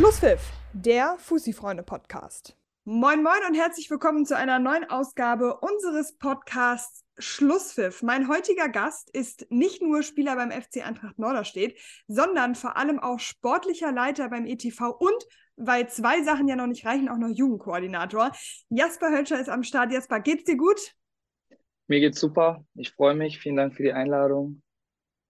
Schlusspfiff, der Fussi-Freunde-Podcast. Moin, moin und herzlich willkommen zu einer neuen Ausgabe unseres Podcasts Schlusspfiff. Mein heutiger Gast ist nicht nur Spieler beim FC Eintracht Norderstedt, sondern vor allem auch sportlicher Leiter beim ETV und, weil zwei Sachen ja noch nicht reichen, auch noch Jugendkoordinator. Jasper Hölscher ist am Start. Jasper, geht's dir gut? Mir geht's super. Ich freue mich. Vielen Dank für die Einladung.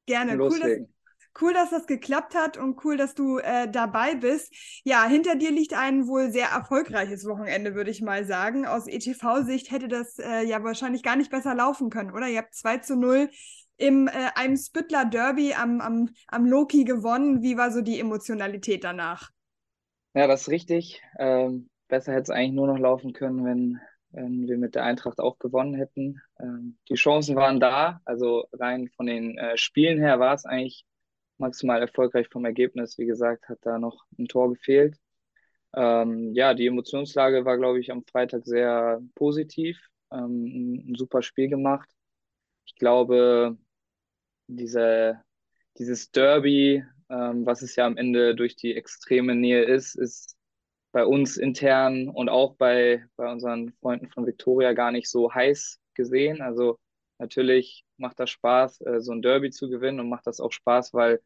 Gerne. Cool dass, cool, dass das geklappt hat und cool, dass du äh, dabei bist. Ja, hinter dir liegt ein wohl sehr erfolgreiches Wochenende, würde ich mal sagen. Aus ETV-Sicht hätte das äh, ja wahrscheinlich gar nicht besser laufen können, oder? Ihr habt 2 zu 0 im äh, einem Spüttler Derby am, am, am Loki gewonnen. Wie war so die Emotionalität danach? Ja, das ist richtig. Ähm, besser hätte es eigentlich nur noch laufen können, wenn, wenn wir mit der Eintracht auch gewonnen hätten. Ähm, die Chancen waren da, also rein von den äh, Spielen her war es eigentlich maximal erfolgreich vom Ergebnis. Wie gesagt, hat da noch ein Tor gefehlt. Ähm, ja, die Emotionslage war, glaube ich, am Freitag sehr positiv. Ähm, ein super Spiel gemacht. Ich glaube, diese, dieses Derby, ähm, was es ja am Ende durch die extreme Nähe ist, ist bei uns intern und auch bei, bei unseren Freunden von Victoria gar nicht so heiß gesehen. Also natürlich macht das Spaß, äh, so ein Derby zu gewinnen und macht das auch Spaß, weil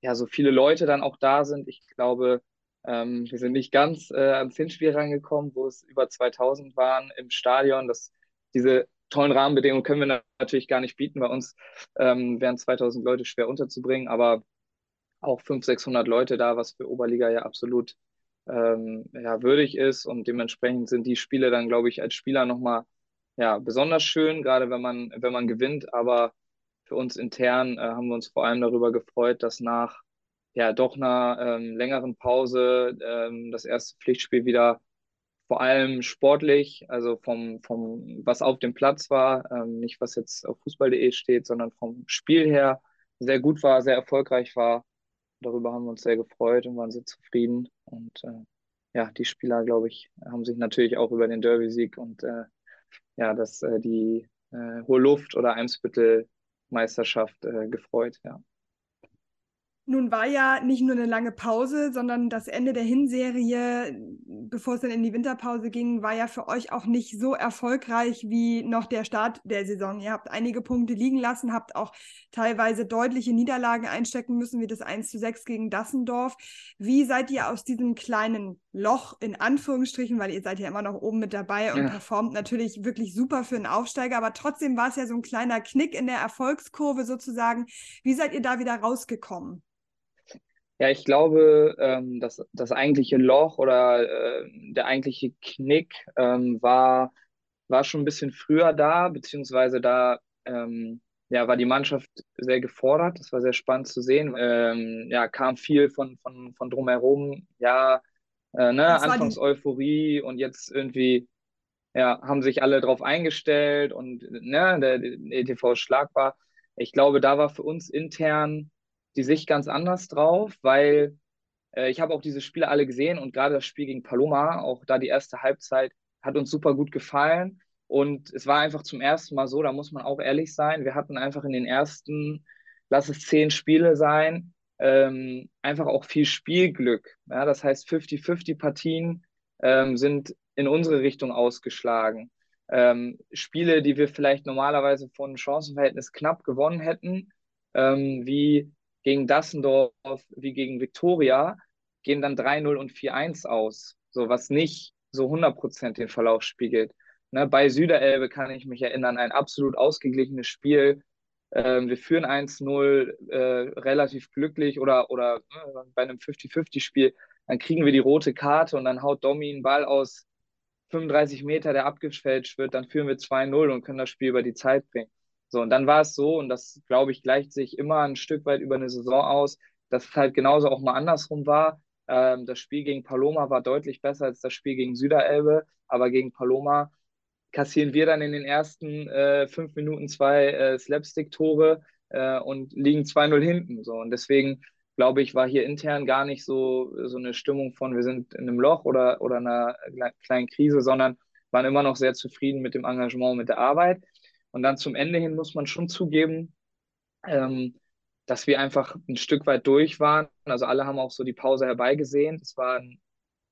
ja so viele Leute dann auch da sind. Ich glaube, ähm, wir sind nicht ganz äh, ans Hinspiel rangekommen, wo es über 2000 waren im Stadion. Das, diese tollen Rahmenbedingungen können wir natürlich gar nicht bieten. Bei uns ähm, wären 2000 Leute schwer unterzubringen, aber auch 500, 600 Leute da, was für Oberliga ja absolut ähm, ja, würdig ist. Und dementsprechend sind die Spiele dann, glaube ich, als Spieler nochmal ja, besonders schön, gerade wenn man, wenn man gewinnt. Aber für uns intern äh, haben wir uns vor allem darüber gefreut, dass nach ja doch einer ähm, längeren Pause ähm, das erste Pflichtspiel wieder vor allem sportlich, also vom, vom was auf dem Platz war, ähm, nicht was jetzt auf fußball.de steht, sondern vom Spiel her sehr gut war, sehr erfolgreich war. Darüber haben wir uns sehr gefreut und waren sehr zufrieden. Und äh, ja, die Spieler, glaube ich, haben sich natürlich auch über den Derby-Sieg und äh, ja, dass äh, die äh, Hohe Luft oder Eimsbüttel-Meisterschaft äh, gefreut, ja. Nun war ja nicht nur eine lange Pause, sondern das Ende der Hinserie, bevor es dann in die Winterpause ging, war ja für euch auch nicht so erfolgreich wie noch der Start der Saison. Ihr habt einige Punkte liegen lassen, habt auch teilweise deutliche Niederlagen einstecken müssen, wie das 1 zu 6 gegen Dassendorf. Wie seid ihr aus diesem kleinen Loch in Anführungsstrichen, weil ihr seid ja immer noch oben mit dabei und ja. performt natürlich wirklich super für einen Aufsteiger, aber trotzdem war es ja so ein kleiner Knick in der Erfolgskurve sozusagen. Wie seid ihr da wieder rausgekommen? Ja, ich glaube, ähm, dass das eigentliche Loch oder äh, der eigentliche Knick ähm, war, war schon ein bisschen früher da, beziehungsweise da ähm, ja, war die Mannschaft sehr gefordert. Das war sehr spannend zu sehen. Ähm, ja, kam viel von, von, von drumherum. Ja, äh, ne, Anfangs Euphorie und jetzt irgendwie ja, haben sich alle drauf eingestellt und ne, der, der ETV ist schlagbar. Ich glaube, da war für uns intern die Sicht ganz anders drauf, weil äh, ich habe auch diese Spiele alle gesehen und gerade das Spiel gegen Paloma, auch da die erste Halbzeit, hat uns super gut gefallen. Und es war einfach zum ersten Mal so, da muss man auch ehrlich sein, wir hatten einfach in den ersten, lass es zehn Spiele sein, ähm, einfach auch viel Spielglück. Ja, das heißt, 50-50 Partien ähm, sind in unsere Richtung ausgeschlagen. Ähm, Spiele, die wir vielleicht normalerweise von Chancenverhältnis knapp gewonnen hätten, ähm, wie gegen Dassendorf wie gegen Viktoria gehen dann 3-0 und 4-1 aus. So, was nicht so 100% den Verlauf spiegelt. Ne, bei Süderelbe kann ich mich erinnern, ein absolut ausgeglichenes Spiel. Ähm, wir führen 1-0 äh, relativ glücklich oder, oder äh, bei einem 50-50-Spiel, dann kriegen wir die rote Karte und dann haut Domi einen Ball aus 35 Meter, der abgefälscht wird, dann führen wir 2-0 und können das Spiel über die Zeit bringen. So, und dann war es so, und das, glaube ich, gleicht sich immer ein Stück weit über eine Saison aus, dass es halt genauso auch mal andersrum war. Ähm, das Spiel gegen Paloma war deutlich besser als das Spiel gegen Süderelbe, aber gegen Paloma kassieren wir dann in den ersten äh, fünf Minuten zwei äh, Slapstick-Tore äh, und liegen 2-0 hinten. So. Und deswegen, glaube ich, war hier intern gar nicht so, so eine Stimmung von, wir sind in einem Loch oder, oder einer kleinen Krise, sondern waren immer noch sehr zufrieden mit dem Engagement, mit der Arbeit. Und dann zum Ende hin muss man schon zugeben, ähm, dass wir einfach ein Stück weit durch waren. Also alle haben auch so die Pause herbeigesehen. Das waren,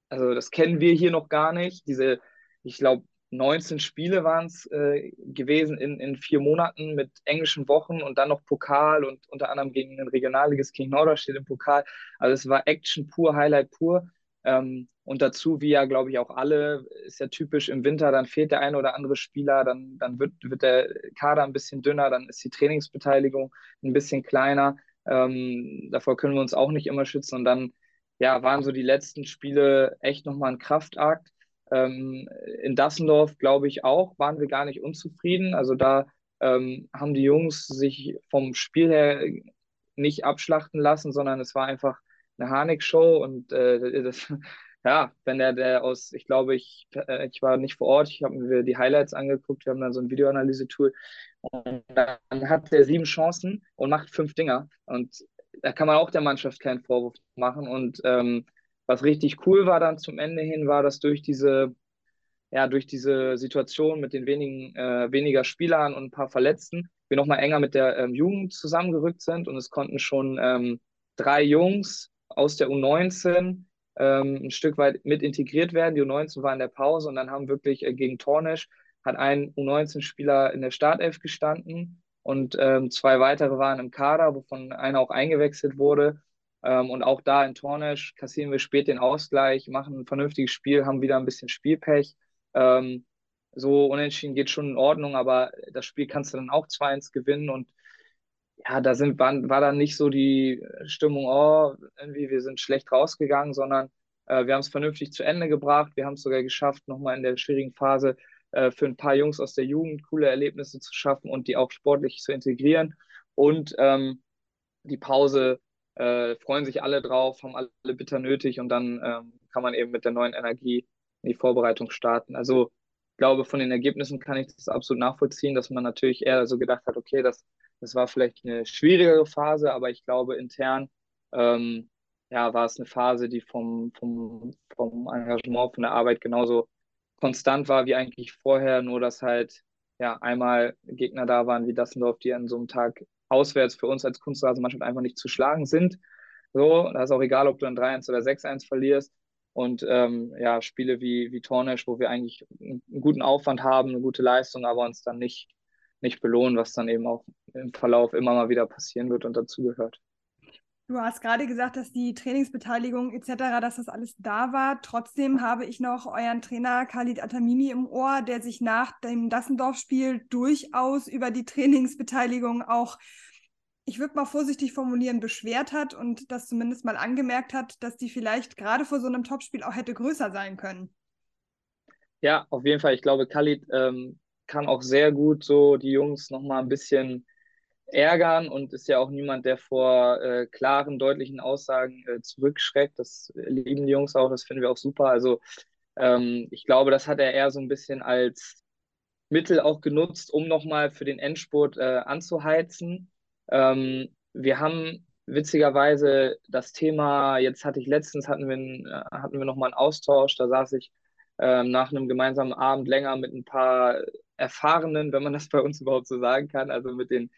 also das kennen wir hier noch gar nicht. Diese, ich glaube, 19 Spiele waren es äh, gewesen in, in vier Monaten mit englischen Wochen und dann noch Pokal und unter anderem gegen den Regionalligist King Norderstedt im Pokal. Also es war Action pur, Highlight pur. Ähm, und dazu, wie ja, glaube ich, auch alle, ist ja typisch im Winter, dann fehlt der eine oder andere Spieler, dann, dann wird, wird der Kader ein bisschen dünner, dann ist die Trainingsbeteiligung ein bisschen kleiner. Ähm, davor können wir uns auch nicht immer schützen. Und dann ja, waren so die letzten Spiele echt nochmal ein Kraftakt. Ähm, in Dassendorf, glaube ich, auch, waren wir gar nicht unzufrieden. Also da ähm, haben die Jungs sich vom Spiel her nicht abschlachten lassen, sondern es war einfach eine Harnik-Show und äh, das, ja, wenn der, der aus, ich glaube, ich, äh, ich war nicht vor Ort, ich habe mir die Highlights angeguckt, wir haben dann so ein Videoanalyse-Tool. Und dann hat der sieben Chancen und macht fünf Dinger. Und da kann man auch der Mannschaft keinen Vorwurf machen. Und ähm, was richtig cool war dann zum Ende hin, war, dass durch diese, ja, durch diese Situation mit den wenigen, äh, weniger Spielern und ein paar Verletzten, wir nochmal enger mit der ähm, Jugend zusammengerückt sind und es konnten schon ähm, drei Jungs aus der U19 ähm, ein Stück weit mit integriert werden. Die U19 war in der Pause und dann haben wirklich äh, gegen Tornisch hat ein U19-Spieler in der Startelf gestanden und ähm, zwei weitere waren im Kader, wovon einer auch eingewechselt wurde. Ähm, und auch da in Tornisch kassieren wir spät den Ausgleich, machen ein vernünftiges Spiel, haben wieder ein bisschen Spielpech. Ähm, so unentschieden geht schon in Ordnung, aber das Spiel kannst du dann auch 2-1 gewinnen und ja, da sind, war, war dann nicht so die Stimmung, oh, irgendwie, wir sind schlecht rausgegangen, sondern äh, wir haben es vernünftig zu Ende gebracht. Wir haben es sogar geschafft, nochmal in der schwierigen Phase äh, für ein paar Jungs aus der Jugend coole Erlebnisse zu schaffen und die auch sportlich zu integrieren. Und ähm, die Pause äh, freuen sich alle drauf, haben alle bitter nötig und dann ähm, kann man eben mit der neuen Energie in die Vorbereitung starten. Also ich glaube, von den Ergebnissen kann ich das absolut nachvollziehen, dass man natürlich eher so gedacht hat, okay, das das war vielleicht eine schwierigere Phase, aber ich glaube, intern ähm, ja, war es eine Phase, die vom, vom, vom Engagement, von der Arbeit genauso konstant war wie eigentlich vorher, nur dass halt ja einmal Gegner da waren wie Dassendorf, die an so einem Tag auswärts für uns als Kunstrasenmannschaft einfach nicht zu schlagen sind. So, da ist auch egal, ob du dann 3-1 oder 6-1 verlierst. Und ähm, ja, Spiele wie, wie Tornesch, wo wir eigentlich einen guten Aufwand haben, eine gute Leistung, aber uns dann nicht nicht belohnen, was dann eben auch im Verlauf immer mal wieder passieren wird und dazugehört. Du hast gerade gesagt, dass die Trainingsbeteiligung etc., dass das alles da war. Trotzdem habe ich noch euren Trainer Khalid Atamimi im Ohr, der sich nach dem Dassendorf-Spiel durchaus über die Trainingsbeteiligung auch, ich würde mal vorsichtig formulieren, beschwert hat und das zumindest mal angemerkt hat, dass die vielleicht gerade vor so einem Topspiel auch hätte größer sein können. Ja, auf jeden Fall. Ich glaube, Khalid ähm, kann auch sehr gut so die Jungs nochmal ein bisschen ärgern und ist ja auch niemand, der vor äh, klaren, deutlichen Aussagen äh, zurückschreckt. Das lieben die Jungs auch, das finden wir auch super. Also ähm, ich glaube, das hat er eher so ein bisschen als Mittel auch genutzt, um nochmal für den Endspurt äh, anzuheizen. Ähm, wir haben witzigerweise das Thema, jetzt hatte ich letztens, hatten wir, äh, hatten wir nochmal einen Austausch, da saß ich ähm, nach einem gemeinsamen Abend länger mit ein paar Erfahrenen, wenn man das bei uns überhaupt so sagen kann, also mit den,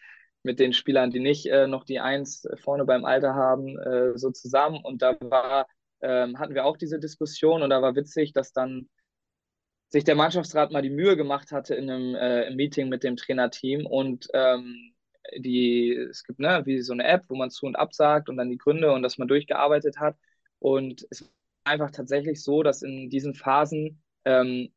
mit den Spielern, die nicht äh, noch die Eins vorne beim Alter haben, äh, so zusammen. Und da war, ähm, hatten wir auch diese Diskussion und da war witzig, dass dann sich der Mannschaftsrat mal die Mühe gemacht hatte in einem äh, Meeting mit dem Trainerteam und ähm, die, es gibt ne, wie so eine App, wo man zu und absagt und dann die Gründe und dass man durchgearbeitet hat. Und es war einfach tatsächlich so, dass in diesen Phasen ähm,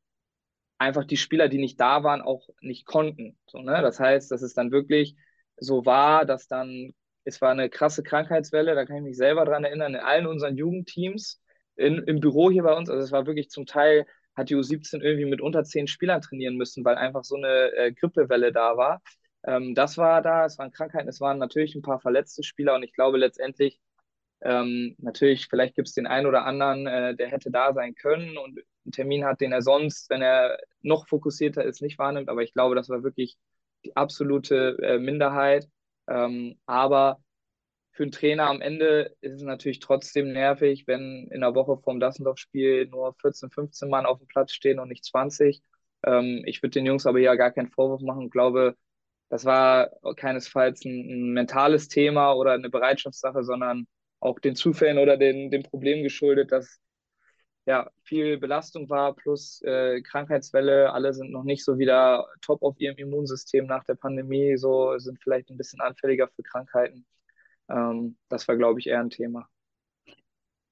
einfach die Spieler, die nicht da waren, auch nicht konnten. So, ne? Das heißt, dass es dann wirklich so war, dass dann, es war eine krasse Krankheitswelle, da kann ich mich selber dran erinnern, in allen unseren Jugendteams, in, im Büro hier bei uns, also es war wirklich zum Teil, hat die U17 irgendwie mit unter zehn Spielern trainieren müssen, weil einfach so eine äh, Grippewelle da war. Ähm, das war da, es waren Krankheiten, es waren natürlich ein paar verletzte Spieler und ich glaube letztendlich, ähm, natürlich, vielleicht gibt es den einen oder anderen, äh, der hätte da sein können und einen Termin hat, den er sonst, wenn er noch fokussierter ist, nicht wahrnimmt. Aber ich glaube, das war wirklich die absolute äh, Minderheit. Ähm, aber für einen Trainer am Ende ist es natürlich trotzdem nervig, wenn in der Woche vom Dassendorf-Spiel nur 14, 15 Mann auf dem Platz stehen und nicht 20. Ähm, ich würde den Jungs aber ja gar keinen Vorwurf machen. Ich glaube, das war keinesfalls ein, ein mentales Thema oder eine Bereitschaftssache, sondern auch den Zufällen oder den, den Problemen geschuldet, dass ja viel Belastung war plus äh, Krankheitswelle. Alle sind noch nicht so wieder top auf ihrem Immunsystem nach der Pandemie, so sind vielleicht ein bisschen anfälliger für Krankheiten. Ähm, das war, glaube ich, eher ein Thema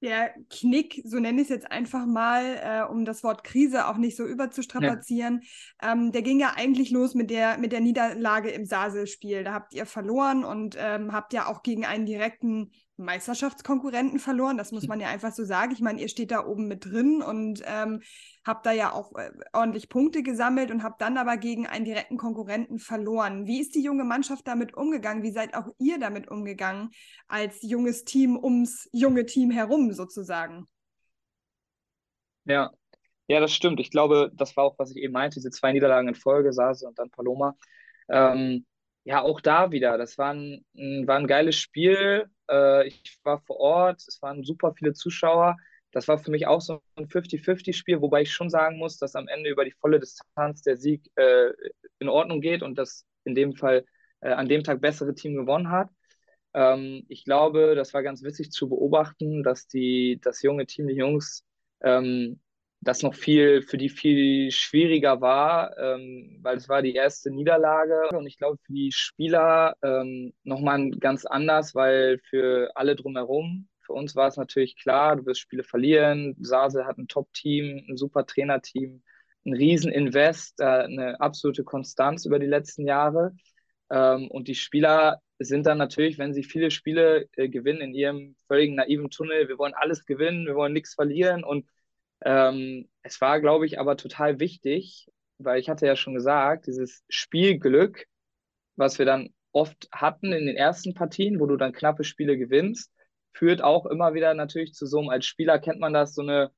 der Knick, so nenne ich es jetzt einfach mal, äh, um das Wort Krise auch nicht so überzustrapazieren, ja. ähm, der ging ja eigentlich los mit der, mit der Niederlage im Sasel-Spiel. Da habt ihr verloren und ähm, habt ja auch gegen einen direkten Meisterschaftskonkurrenten verloren. Das muss hm. man ja einfach so sagen. Ich meine, ihr steht da oben mit drin und ähm, habt da ja auch äh, ordentlich Punkte gesammelt und habt dann aber gegen einen direkten Konkurrenten verloren. Wie ist die junge Mannschaft damit umgegangen? Wie seid auch ihr damit umgegangen als junges Team ums junge Team herum sozusagen? Ja, ja, das stimmt. Ich glaube, das war auch, was ich eben meinte, diese zwei Niederlagen in Folge, Sase und dann Paloma. Ähm, ja, auch da wieder. Das war ein, war ein geiles Spiel. Äh, ich war vor Ort, es waren super viele Zuschauer. Das war für mich auch so ein 50-50-Spiel, wobei ich schon sagen muss, dass am Ende über die volle Distanz der Sieg äh, in Ordnung geht und das in dem Fall äh, an dem Tag bessere Team gewonnen hat. Ähm, ich glaube, das war ganz witzig zu beobachten, dass die, das junge Team, die Jungs, ähm, das noch viel, für die viel schwieriger war, ähm, weil es war die erste Niederlage. Und ich glaube für die Spieler ähm, nochmal ganz anders, weil für alle drumherum, für uns war es natürlich klar, du wirst Spiele verlieren, Sase hat ein Top-Team, ein super Trainerteam, ein Riesen-Invest, äh, eine absolute Konstanz über die letzten Jahre. Ähm, und die Spieler sind dann natürlich, wenn sie viele Spiele äh, gewinnen in ihrem völligen naiven Tunnel, wir wollen alles gewinnen, wir wollen nichts verlieren. Und ähm, es war, glaube ich, aber total wichtig, weil ich hatte ja schon gesagt, dieses Spielglück, was wir dann oft hatten in den ersten Partien, wo du dann knappe Spiele gewinnst, führt auch immer wieder natürlich zu so einem, als Spieler kennt man das, so eine,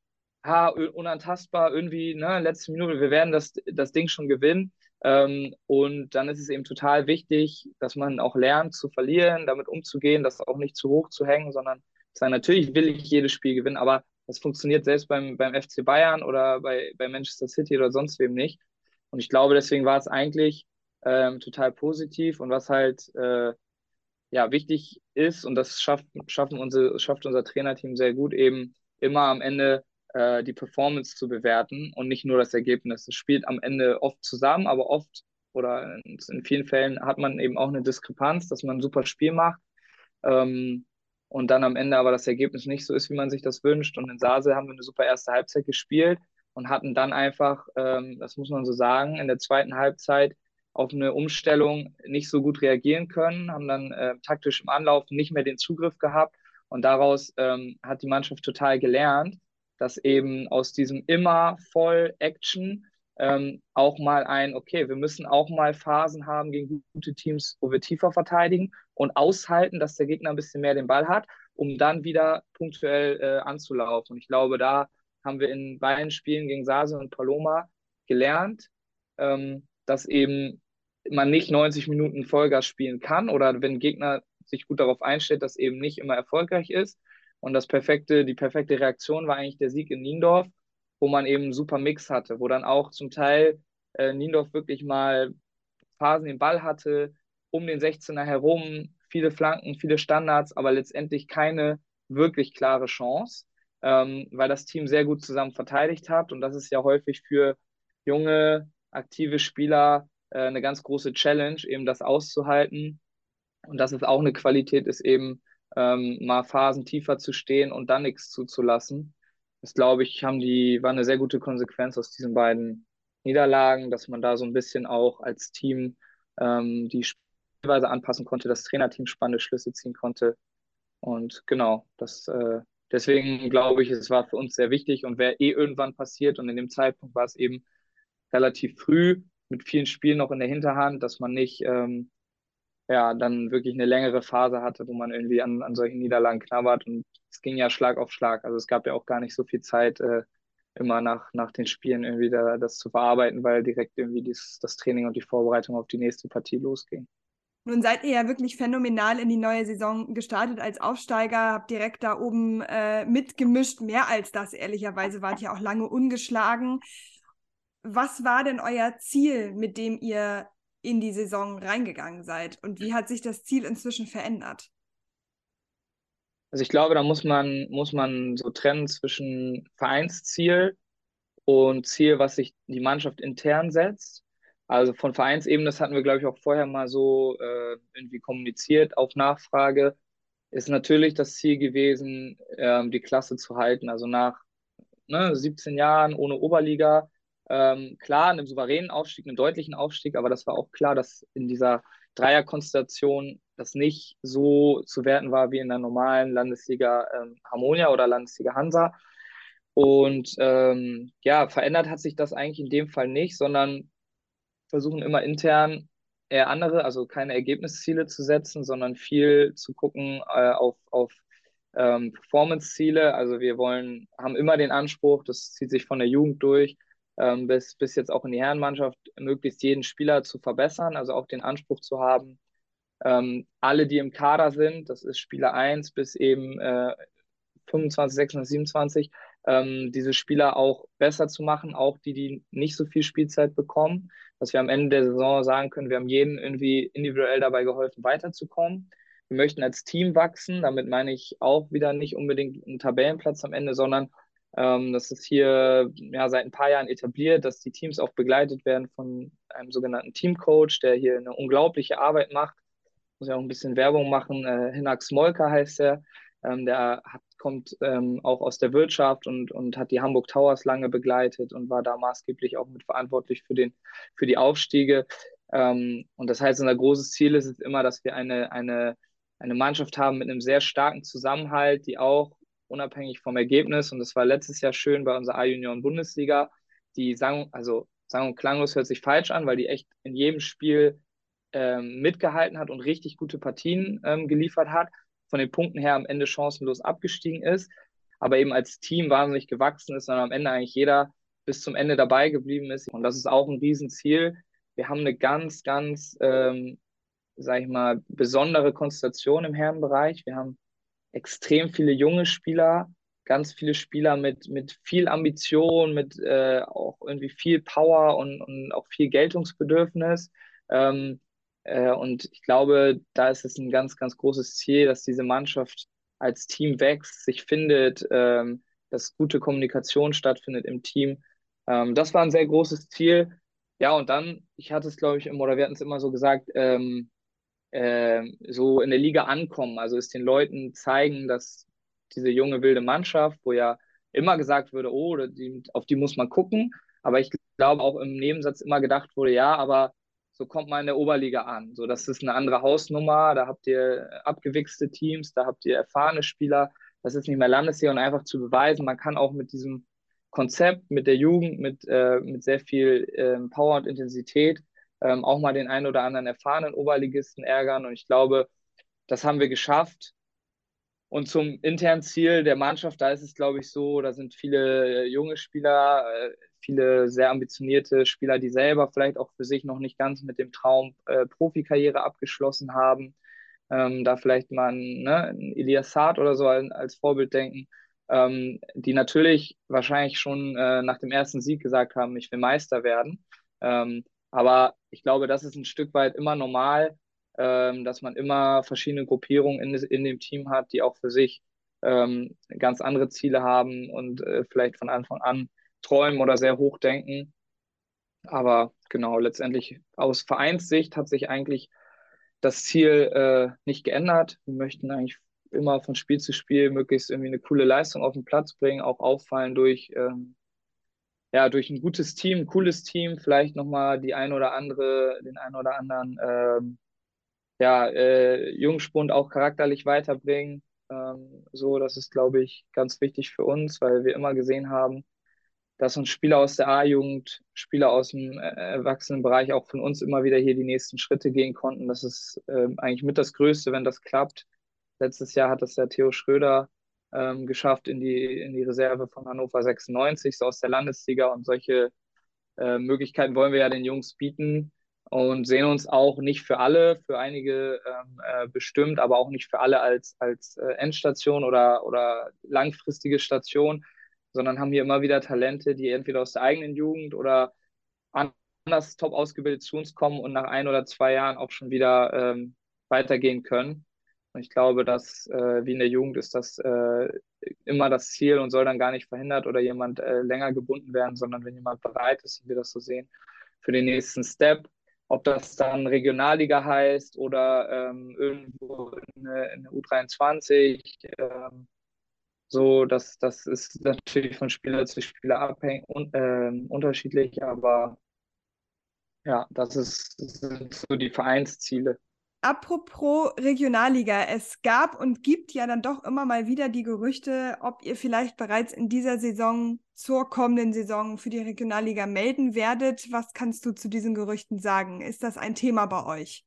ha, unantastbar, irgendwie, ne, letzte Minute, wir werden das, das Ding schon gewinnen. Ähm, und dann ist es eben total wichtig, dass man auch lernt zu verlieren, damit umzugehen, das auch nicht zu hoch zu hängen, sondern sagen, natürlich will ich jedes Spiel gewinnen, aber das funktioniert selbst beim, beim FC Bayern oder bei, bei Manchester City oder sonst wem nicht. Und ich glaube, deswegen war es eigentlich ähm, total positiv und was halt äh, ja wichtig ist und das schafft, schaffen unsere, schafft unser Trainerteam sehr gut, eben immer am Ende äh, die Performance zu bewerten und nicht nur das Ergebnis. Es spielt am Ende oft zusammen, aber oft oder in, in vielen Fällen hat man eben auch eine Diskrepanz, dass man ein super Spiel macht. Ähm, und dann am Ende aber das Ergebnis nicht so ist, wie man sich das wünscht. Und in Sase haben wir eine super erste Halbzeit gespielt und hatten dann einfach, ähm, das muss man so sagen, in der zweiten Halbzeit auf eine Umstellung nicht so gut reagieren können, haben dann äh, taktisch im Anlauf nicht mehr den Zugriff gehabt und daraus ähm, hat die Mannschaft total gelernt, dass eben aus diesem immer voll Action ähm, auch mal ein, okay, wir müssen auch mal Phasen haben gegen gute Teams, wo wir tiefer verteidigen und aushalten, dass der Gegner ein bisschen mehr den Ball hat, um dann wieder punktuell äh, anzulaufen. Und ich glaube, da haben wir in beiden Spielen gegen Sase und Paloma gelernt, ähm, dass eben man nicht 90 Minuten Vollgas spielen kann oder wenn Gegner sich gut darauf einstellt, dass eben nicht immer erfolgreich ist. Und das perfekte, die perfekte Reaktion war eigentlich der Sieg in Niendorf, wo man eben einen super Mix hatte, wo dann auch zum Teil äh, Niendorf wirklich mal Phasen den Ball hatte, um den 16er herum, viele Flanken, viele Standards, aber letztendlich keine wirklich klare Chance, ähm, weil das Team sehr gut zusammen verteidigt hat. Und das ist ja häufig für junge, aktive Spieler äh, eine ganz große Challenge, eben das auszuhalten. Und dass es auch eine Qualität ist, eben ähm, mal Phasen tiefer zu stehen und dann nichts zuzulassen das glaube ich, haben die, war eine sehr gute Konsequenz aus diesen beiden Niederlagen, dass man da so ein bisschen auch als Team ähm, die Spielweise anpassen konnte, das Trainerteam spannende Schlüsse ziehen konnte. Und genau, das äh, deswegen glaube ich, es war für uns sehr wichtig und wäre eh irgendwann passiert. Und in dem Zeitpunkt war es eben relativ früh mit vielen Spielen noch in der Hinterhand, dass man nicht ähm, ja, dann wirklich eine längere Phase hatte, wo man irgendwie an, an solchen Niederlagen knabbert. Und es ging ja Schlag auf Schlag. Also es gab ja auch gar nicht so viel Zeit, äh, immer nach, nach den Spielen irgendwie da, das zu verarbeiten, weil direkt irgendwie dies, das Training und die Vorbereitung auf die nächste Partie losging. Nun seid ihr ja wirklich phänomenal in die neue Saison gestartet als Aufsteiger, habt direkt da oben äh, mitgemischt, mehr als das, ehrlicherweise wart ihr auch lange ungeschlagen. Was war denn euer Ziel, mit dem ihr in die Saison reingegangen seid und wie hat sich das Ziel inzwischen verändert? Also ich glaube, da muss man, muss man so trennen zwischen Vereinsziel und Ziel, was sich die Mannschaft intern setzt. Also von Vereinsebene, das hatten wir, glaube ich, auch vorher mal so äh, irgendwie kommuniziert auf Nachfrage, ist natürlich das Ziel gewesen, ähm, die Klasse zu halten. Also nach ne, 17 Jahren ohne Oberliga, ähm, klar, einem souveränen Aufstieg, einem deutlichen Aufstieg, aber das war auch klar, dass in dieser Dreierkonstellation das nicht so zu werten war wie in der normalen Landesliga ähm, Harmonia oder Landesliga Hansa. Und ähm, ja, verändert hat sich das eigentlich in dem Fall nicht, sondern versuchen immer intern eher andere, also keine Ergebnisziele zu setzen, sondern viel zu gucken äh, auf, auf ähm, Performance-Ziele. Also wir wollen, haben immer den Anspruch, das zieht sich von der Jugend durch, ähm, bis, bis jetzt auch in die Herrenmannschaft, möglichst jeden Spieler zu verbessern, also auch den Anspruch zu haben, ähm, alle, die im Kader sind, das ist Spieler 1 bis eben äh, 25, 26, 27, ähm, diese Spieler auch besser zu machen, auch die, die nicht so viel Spielzeit bekommen, dass wir am Ende der Saison sagen können, wir haben jeden irgendwie individuell dabei geholfen, weiterzukommen. Wir möchten als Team wachsen, damit meine ich auch wieder nicht unbedingt einen Tabellenplatz am Ende, sondern ähm, das ist hier ja seit ein paar Jahren etabliert, dass die Teams auch begleitet werden von einem sogenannten Teamcoach, der hier eine unglaubliche Arbeit macht. Muss ja auch ein bisschen Werbung machen. Äh, Hinak Smolka heißt er. Ähm, der hat, kommt ähm, auch aus der Wirtschaft und, und hat die Hamburg Towers lange begleitet und war da maßgeblich auch mitverantwortlich für, den, für die Aufstiege. Ähm, und das heißt, unser großes Ziel ist es immer, dass wir eine, eine, eine Mannschaft haben mit einem sehr starken Zusammenhalt, die auch unabhängig vom Ergebnis, und das war letztes Jahr schön bei unserer A-Junioren-Bundesliga, die sagen, also sagen und klanglos hört sich falsch an, weil die echt in jedem Spiel ähm, mitgehalten hat und richtig gute Partien ähm, geliefert hat, von den Punkten her am Ende chancenlos abgestiegen ist, aber eben als Team wahnsinnig gewachsen ist, sondern am Ende eigentlich jeder bis zum Ende dabei geblieben ist. Und das ist auch ein Riesenziel. Wir haben eine ganz, ganz, ähm, sag ich mal, besondere Konstellation im Herrenbereich. Wir haben extrem viele junge Spieler, ganz viele Spieler mit, mit viel Ambition, mit äh, auch irgendwie viel Power und, und auch viel Geltungsbedürfnis. Ähm, äh, und ich glaube, da ist es ein ganz, ganz großes Ziel, dass diese Mannschaft als Team wächst, sich findet, ähm, dass gute Kommunikation stattfindet im Team. Ähm, das war ein sehr großes Ziel. Ja, und dann, ich hatte es, glaube ich, immer, oder wir hatten es immer so gesagt, ähm, äh, so in der Liga ankommen. Also es den Leuten zeigen, dass diese junge wilde Mannschaft, wo ja immer gesagt würde, oh, die, auf die muss man gucken. Aber ich glaube auch im Nebensatz immer gedacht wurde, ja, aber so kommt man in der Oberliga an. So, das ist eine andere Hausnummer, da habt ihr abgewichste Teams, da habt ihr erfahrene Spieler, das ist nicht mehr Landesliga und einfach zu beweisen, man kann auch mit diesem Konzept, mit der Jugend, mit, äh, mit sehr viel äh, Power und Intensität ähm, auch mal den einen oder anderen erfahrenen Oberligisten ärgern und ich glaube, das haben wir geschafft. Und zum internen Ziel der Mannschaft, da ist es, glaube ich, so, da sind viele äh, junge Spieler, äh, viele sehr ambitionierte Spieler, die selber vielleicht auch für sich noch nicht ganz mit dem Traum äh, Profikarriere abgeschlossen haben. Ähm, da vielleicht mal ein, ne, Elias Saad oder so als, als Vorbild denken, ähm, die natürlich wahrscheinlich schon äh, nach dem ersten Sieg gesagt haben, ich will Meister werden. Ähm, aber ich glaube, das ist ein Stück weit immer normal, ähm, dass man immer verschiedene Gruppierungen in, in dem Team hat, die auch für sich ähm, ganz andere Ziele haben und äh, vielleicht von Anfang an träumen oder sehr hoch denken. Aber genau, letztendlich aus Vereinssicht hat sich eigentlich das Ziel äh, nicht geändert. Wir möchten eigentlich immer von Spiel zu Spiel möglichst irgendwie eine coole Leistung auf den Platz bringen, auch auffallen durch, ähm, ja, durch ein gutes Team, ein cooles Team, vielleicht nochmal die ein oder andere, den ein oder anderen ähm, ja, äh, Jungspund auch charakterlich weiterbringen. Ähm, so, das ist, glaube ich, ganz wichtig für uns, weil wir immer gesehen haben, dass uns Spieler aus der A-Jugend, Spieler aus dem äh, Erwachsenenbereich auch von uns immer wieder hier die nächsten Schritte gehen konnten. Das ist äh, eigentlich mit das Größte, wenn das klappt. Letztes Jahr hat das der Theo Schröder ähm, geschafft in die, in die Reserve von Hannover 96, so aus der Landesliga. Und solche äh, Möglichkeiten wollen wir ja den Jungs bieten und sehen uns auch nicht für alle, für einige ähm, äh, bestimmt, aber auch nicht für alle als, als äh, Endstation oder, oder langfristige Station sondern haben hier immer wieder Talente, die entweder aus der eigenen Jugend oder anders top ausgebildet zu uns kommen und nach ein oder zwei Jahren auch schon wieder ähm, weitergehen können. Und ich glaube, dass äh, wie in der Jugend ist das äh, immer das Ziel und soll dann gar nicht verhindert oder jemand äh, länger gebunden werden, sondern wenn jemand bereit ist, wie wir das so sehen, für den nächsten Step, ob das dann Regionalliga heißt oder ähm, irgendwo in der U23, ähm, so, das, das ist natürlich von Spieler zu Spieler abhängig und äh, unterschiedlich, aber ja, das ist, das sind so die Vereinsziele. Apropos Regionalliga, es gab und gibt ja dann doch immer mal wieder die Gerüchte, ob ihr vielleicht bereits in dieser Saison zur kommenden Saison für die Regionalliga melden werdet. Was kannst du zu diesen Gerüchten sagen? Ist das ein Thema bei euch?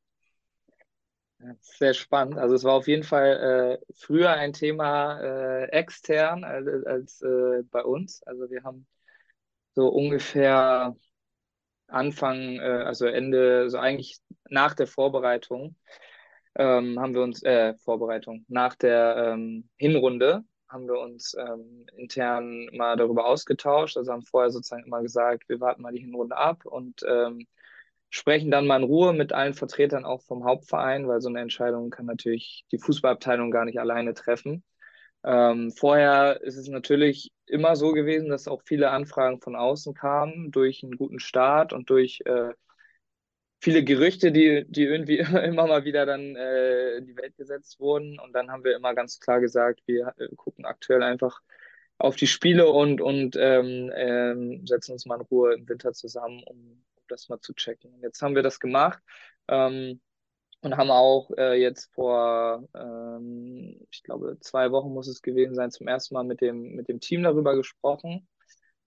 Sehr spannend. Also es war auf jeden Fall äh, früher ein Thema äh, extern als, als äh, bei uns. Also wir haben so ungefähr Anfang, äh, also Ende, so eigentlich nach der Vorbereitung, ähm, haben wir uns, äh, Vorbereitung, nach der ähm, Hinrunde haben wir uns ähm, intern mal darüber ausgetauscht. Also haben vorher sozusagen immer gesagt, wir warten mal die Hinrunde ab und ähm, sprechen dann mal in Ruhe mit allen Vertretern auch vom Hauptverein, weil so eine Entscheidung kann natürlich die Fußballabteilung gar nicht alleine treffen. Ähm, vorher ist es natürlich immer so gewesen, dass auch viele Anfragen von außen kamen durch einen guten Start und durch äh, viele Gerüchte, die, die irgendwie immer mal wieder dann äh, in die Welt gesetzt wurden. Und dann haben wir immer ganz klar gesagt, wir äh, gucken aktuell einfach auf die Spiele und, und ähm, ähm, setzen uns mal in Ruhe im Winter zusammen, um, um das mal zu checken. Jetzt haben wir das gemacht. Ähm, und haben auch äh, jetzt vor, ähm, ich glaube, zwei Wochen muss es gewesen sein, zum ersten Mal mit dem, mit dem Team darüber gesprochen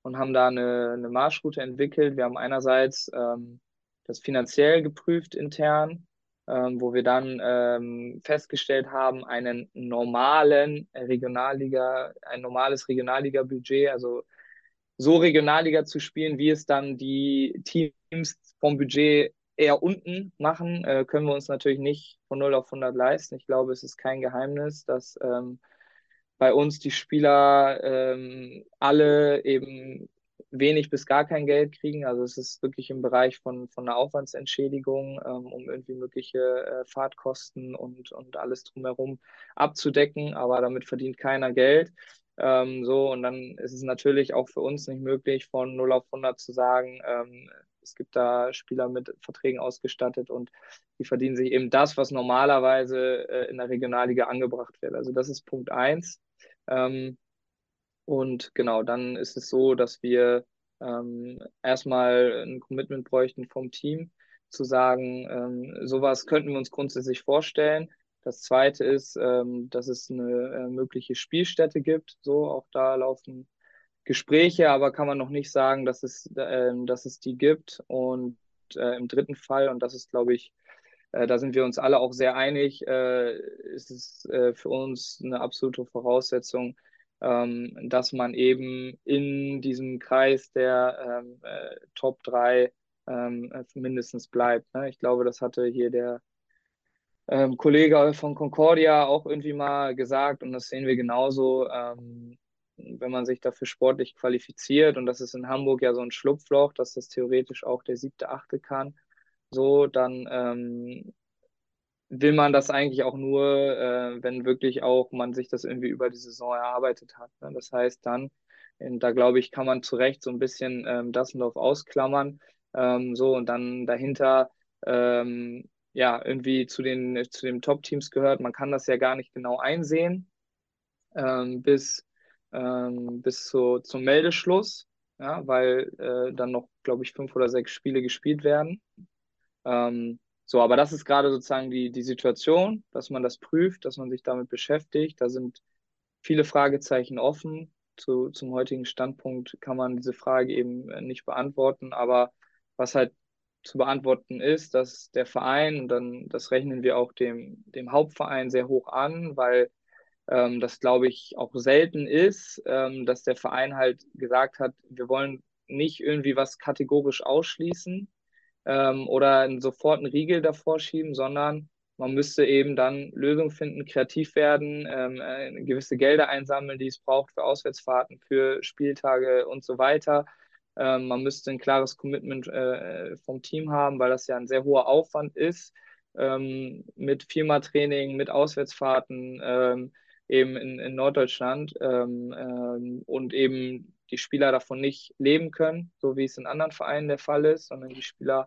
und haben da eine, eine Marschroute entwickelt. Wir haben einerseits ähm, das finanziell geprüft intern, ähm, wo wir dann ähm, festgestellt haben, einen normalen Regionalliga, ein normales Regionalliga-Budget, also so Regionalliga zu spielen, wie es dann die Teams vom Budget eher unten machen, äh, können wir uns natürlich nicht von 0 auf 100 leisten. Ich glaube, es ist kein Geheimnis, dass ähm, bei uns die Spieler ähm, alle eben wenig bis gar kein Geld kriegen. Also es ist wirklich im Bereich von, von einer Aufwandsentschädigung, ähm, um irgendwie mögliche äh, Fahrtkosten und, und alles drumherum abzudecken, aber damit verdient keiner Geld. Ähm, so, und dann ist es natürlich auch für uns nicht möglich, von 0 auf 100 zu sagen, ähm, es gibt da Spieler mit Verträgen ausgestattet und die verdienen sich eben das, was normalerweise äh, in der Regionalliga angebracht wird. Also das ist Punkt eins. Ähm, und genau, dann ist es so, dass wir ähm, erstmal ein Commitment bräuchten vom Team, zu sagen, ähm, sowas könnten wir uns grundsätzlich vorstellen. Das zweite ist, ähm, dass es eine äh, mögliche Spielstätte gibt. So, auch da laufen Gespräche, aber kann man noch nicht sagen, dass es, äh, dass es die gibt. Und äh, im dritten Fall, und das ist, glaube ich, äh, da sind wir uns alle auch sehr einig, äh, ist es äh, für uns eine absolute Voraussetzung, ähm, dass man eben in diesem Kreis der ähm, äh, Top 3 ähm, mindestens bleibt. Ne? Ich glaube, das hatte hier der ähm, Kollege von Concordia auch irgendwie mal gesagt und das sehen wir genauso. Ähm, wenn man sich dafür sportlich qualifiziert, und das ist in Hamburg ja so ein Schlupfloch, dass das theoretisch auch der siebte, achte kann, so, dann ähm, will man das eigentlich auch nur, äh, wenn wirklich auch man sich das irgendwie über die Saison erarbeitet hat. Ne? Das heißt dann, da glaube ich, kann man zu Recht so ein bisschen ähm, Dassendorf ausklammern, ähm, so und dann dahinter ähm, ja irgendwie zu den zu den Top-Teams gehört. Man kann das ja gar nicht genau einsehen, ähm, bis ähm, bis zu, zum Meldeschluss, ja, weil äh, dann noch, glaube ich, fünf oder sechs Spiele gespielt werden. Ähm, so, aber das ist gerade sozusagen die, die Situation, dass man das prüft, dass man sich damit beschäftigt. Da sind viele Fragezeichen offen. Zu, zum heutigen Standpunkt kann man diese Frage eben äh, nicht beantworten. Aber was halt zu beantworten ist, dass der Verein, und dann das rechnen wir auch dem, dem Hauptverein sehr hoch an, weil ähm, das glaube ich auch selten ist, ähm, dass der Verein halt gesagt hat, wir wollen nicht irgendwie was kategorisch ausschließen ähm, oder sofort einen Riegel davor schieben, sondern man müsste eben dann Lösungen finden, kreativ werden, ähm, äh, gewisse Gelder einsammeln, die es braucht für Auswärtsfahrten, für Spieltage und so weiter. Ähm, man müsste ein klares Commitment äh, vom Team haben, weil das ja ein sehr hoher Aufwand ist ähm, mit Firma-Training, mit Auswärtsfahrten ähm, eben in, in Norddeutschland und eben die Spieler davon nicht leben können, so wie es in anderen Vereinen der Fall ist, sondern die Spieler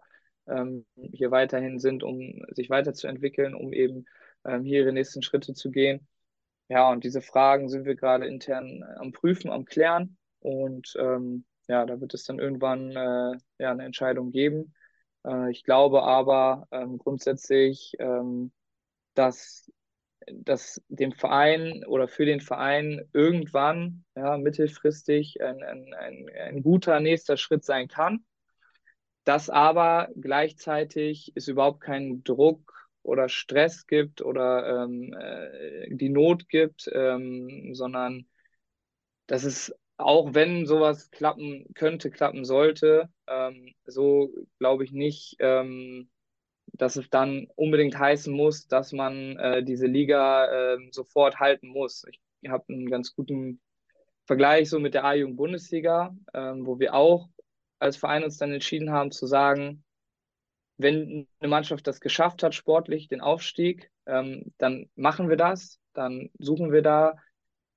hier weiterhin sind, um sich weiterzuentwickeln, um eben hier ihre nächsten Schritte zu gehen. Ja, und diese Fragen sind wir gerade intern am Prüfen, am Klären und ähm, ja, da wird es dann irgendwann äh, ja, eine Entscheidung geben. Äh, ich glaube aber ähm, grundsätzlich, ähm, dass das dem Verein oder für den Verein irgendwann ja, mittelfristig ein, ein, ein, ein guter nächster Schritt sein kann. Dass aber gleichzeitig es überhaupt keinen Druck oder Stress gibt oder ähm, äh, die Not gibt, ähm, sondern dass es auch wenn sowas klappen könnte, klappen sollte, ähm, so glaube ich nicht, ähm, dass es dann unbedingt heißen muss, dass man äh, diese Liga äh, sofort halten muss. Ich habe einen ganz guten Vergleich so mit der A-Jugend-Bundesliga, ähm, wo wir auch als Verein uns dann entschieden haben zu sagen, wenn eine Mannschaft das geschafft hat, sportlich den Aufstieg, ähm, dann machen wir das, dann suchen wir da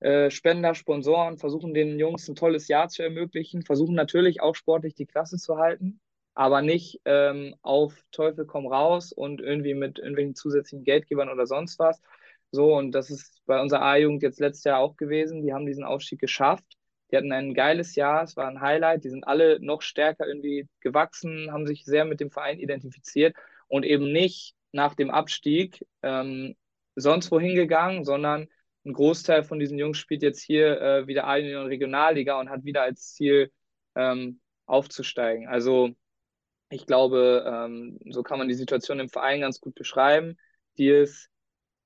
äh, Spender, Sponsoren, versuchen den Jungs ein tolles Jahr zu ermöglichen, versuchen natürlich auch sportlich die Klasse zu halten, aber nicht ähm, auf Teufel komm raus und irgendwie mit irgendwelchen zusätzlichen Geldgebern oder sonst was. So, und das ist bei unserer A-Jugend jetzt letztes Jahr auch gewesen. Die haben diesen Aufstieg geschafft. Die hatten ein geiles Jahr, es war ein Highlight. Die sind alle noch stärker irgendwie gewachsen, haben sich sehr mit dem Verein identifiziert und eben nicht nach dem Abstieg ähm, sonst wohin gegangen, sondern ein Großteil von diesen Jungs spielt jetzt hier äh, wieder in der Regionalliga und hat wieder als Ziel ähm, aufzusteigen. Also ich glaube, ähm, so kann man die Situation im Verein ganz gut beschreiben, die es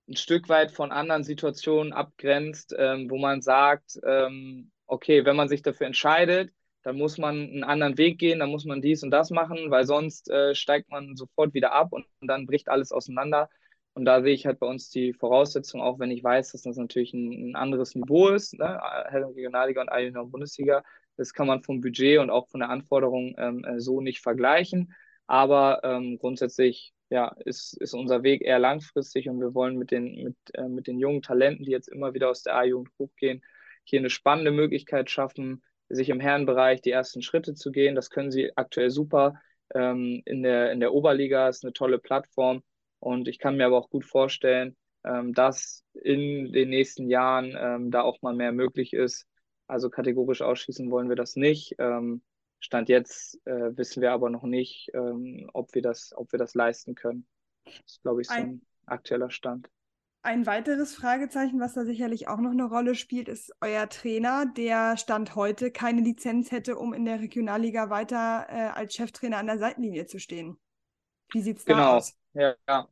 ein Stück weit von anderen Situationen abgrenzt, ähm, wo man sagt, ähm, okay, wenn man sich dafür entscheidet, dann muss man einen anderen Weg gehen, dann muss man dies und das machen, weil sonst äh, steigt man sofort wieder ab und, und, dann bricht alles auseinander. Und da sehe ich halt bei uns die Voraussetzung, auch wenn ich weiß, dass das natürlich ein, ein anderes Niveau ist, ne? Regionalliga und a Bundesliga, das kann man vom Budget und auch von der Anforderung ähm, äh, so nicht vergleichen. Aber ähm, grundsätzlich ja, ist, ist unser Weg eher langfristig und wir wollen mit den, mit, äh, mit den jungen Talenten, die jetzt immer wieder aus der A-Jugend hochgehen, hier eine spannende Möglichkeit schaffen, sich im Herrenbereich die ersten Schritte zu gehen. Das können sie aktuell super. Ähm, in, der, in der Oberliga ist eine tolle Plattform und ich kann mir aber auch gut vorstellen, ähm, dass in den nächsten Jahren ähm, da auch mal mehr möglich ist also kategorisch ausschließen wollen wir das nicht. Ähm, Stand jetzt äh, wissen wir aber noch nicht, ähm, ob, wir das, ob wir das leisten können. Das ist, glaube ich, so ein, ein aktueller Stand. Ein weiteres Fragezeichen, was da sicherlich auch noch eine Rolle spielt, ist euer Trainer, der Stand heute keine Lizenz hätte, um in der Regionalliga weiter äh, als Cheftrainer an der Seitenlinie zu stehen. Wie sieht es da genau. aus? Ja.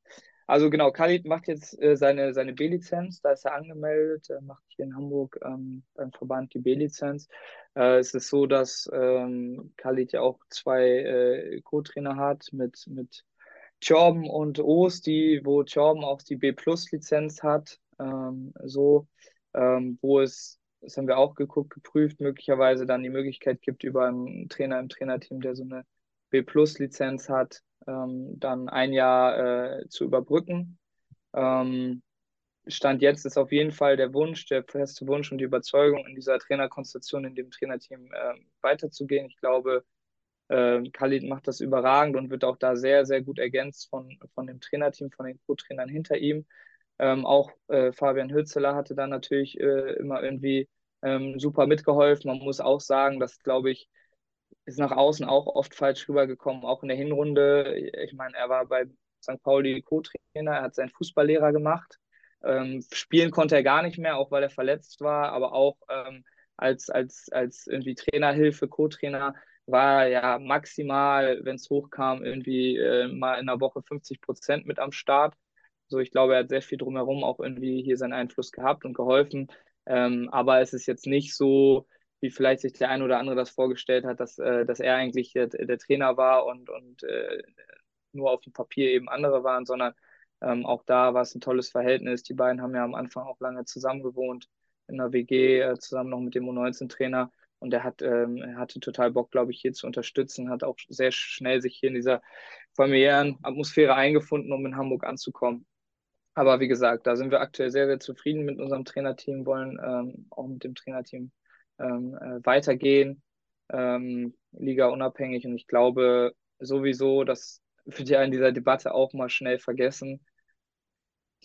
Also genau, Khalid macht jetzt äh, seine, seine B-Lizenz, da ist er angemeldet, er macht hier in Hamburg ähm, beim Verband die B-Lizenz. Äh, es ist so, dass ähm, Khalid ja auch zwei äh, Co-Trainer hat mit, mit Chorben und Oos, die, wo Chorben auch die B-Plus-Lizenz hat, ähm, so, ähm, wo es, das haben wir auch geguckt, geprüft, möglicherweise dann die Möglichkeit gibt, über einen Trainer im Trainerteam, der so eine B-Plus-Lizenz hat, ähm, dann ein Jahr äh, zu überbrücken. Ähm, Stand jetzt ist auf jeden Fall der Wunsch, der feste Wunsch und die Überzeugung, in dieser Trainerkonstellation, in dem Trainerteam äh, weiterzugehen. Ich glaube, äh, Khalid macht das überragend und wird auch da sehr, sehr gut ergänzt von, von dem Trainerteam, von den Co-Trainern hinter ihm. Ähm, auch äh, Fabian Hützeler hatte da natürlich äh, immer irgendwie ähm, super mitgeholfen. Man muss auch sagen, dass, glaube ich, ist nach außen auch oft falsch rübergekommen, auch in der Hinrunde. Ich meine, er war bei St. Pauli Co-Trainer, er hat seinen Fußballlehrer gemacht. Ähm, spielen konnte er gar nicht mehr, auch weil er verletzt war, aber auch ähm, als, als, als irgendwie Trainerhilfe, Co-Trainer war er ja maximal, wenn es hochkam, irgendwie äh, mal in der Woche 50 Prozent mit am Start. So, ich glaube, er hat sehr viel drumherum auch irgendwie hier seinen Einfluss gehabt und geholfen. Ähm, aber es ist jetzt nicht so, wie vielleicht sich der eine oder andere das vorgestellt hat, dass, äh, dass er eigentlich der, der, Trainer war und, und äh, nur auf dem Papier eben andere waren, sondern ähm, auch da war es ein tolles Verhältnis. Die beiden haben ja am Anfang auch lange zusammen gewohnt in der WG, äh, zusammen noch mit dem U19-Trainer. und er hat, ähm, hatte total Bock, glaube ich, hier zu unterstützen, hat auch sehr schnell sich hier in dieser familiären Atmosphäre eingefunden, um in Hamburg anzukommen. Aber wie gesagt, da sind wir aktuell sehr, sehr zufrieden mit unserem Trainerteam, wollen ähm, auch mit dem Trainerteam ähm, äh, weitergehen, ähm, Liga unabhängig. Und ich glaube sowieso, das wird ja in dieser Debatte auch mal schnell vergessen.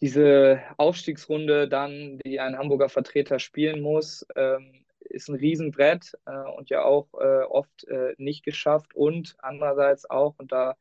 Diese Aufstiegsrunde dann, die ein Hamburger Vertreter spielen muss, ähm, ist ein Riesenbrett äh, und ja auch äh, oft äh, nicht geschafft. Und andererseits auch, und da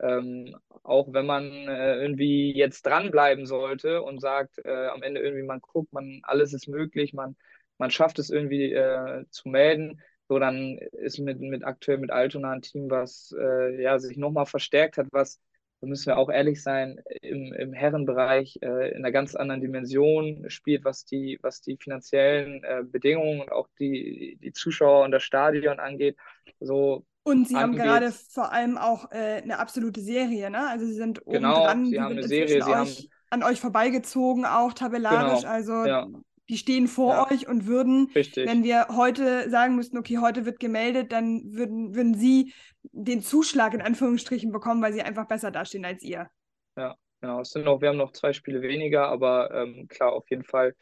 ähm, auch wenn man äh, irgendwie jetzt dranbleiben sollte und sagt, äh, am Ende irgendwie, man guckt, man, alles ist möglich, man, man schafft es irgendwie äh, zu melden, so dann ist mit, mit aktuell mit Altona ein Team, was äh, ja, sich nochmal verstärkt hat, was, da müssen wir auch ehrlich sein, im, im Herrenbereich äh, in einer ganz anderen Dimension spielt, was die, was die finanziellen äh, Bedingungen und auch die, die Zuschauer und das Stadion angeht. So und sie haben gerade vor allem auch äh, eine absolute Serie, ne? Also sie sind oben genau, dran, sie haben eine Serie, sie euch, haben an euch vorbeigezogen, auch tabellarisch. Genau, also ja. Die stehen vor ja. euch und würden, Richtig. wenn wir heute sagen müssten, okay, heute wird gemeldet, dann würden, würden sie den Zuschlag in Anführungsstrichen bekommen, weil sie einfach besser dastehen als ihr. Ja, genau. Es sind noch, wir haben noch zwei Spiele weniger, aber ähm, klar, auf jeden Fall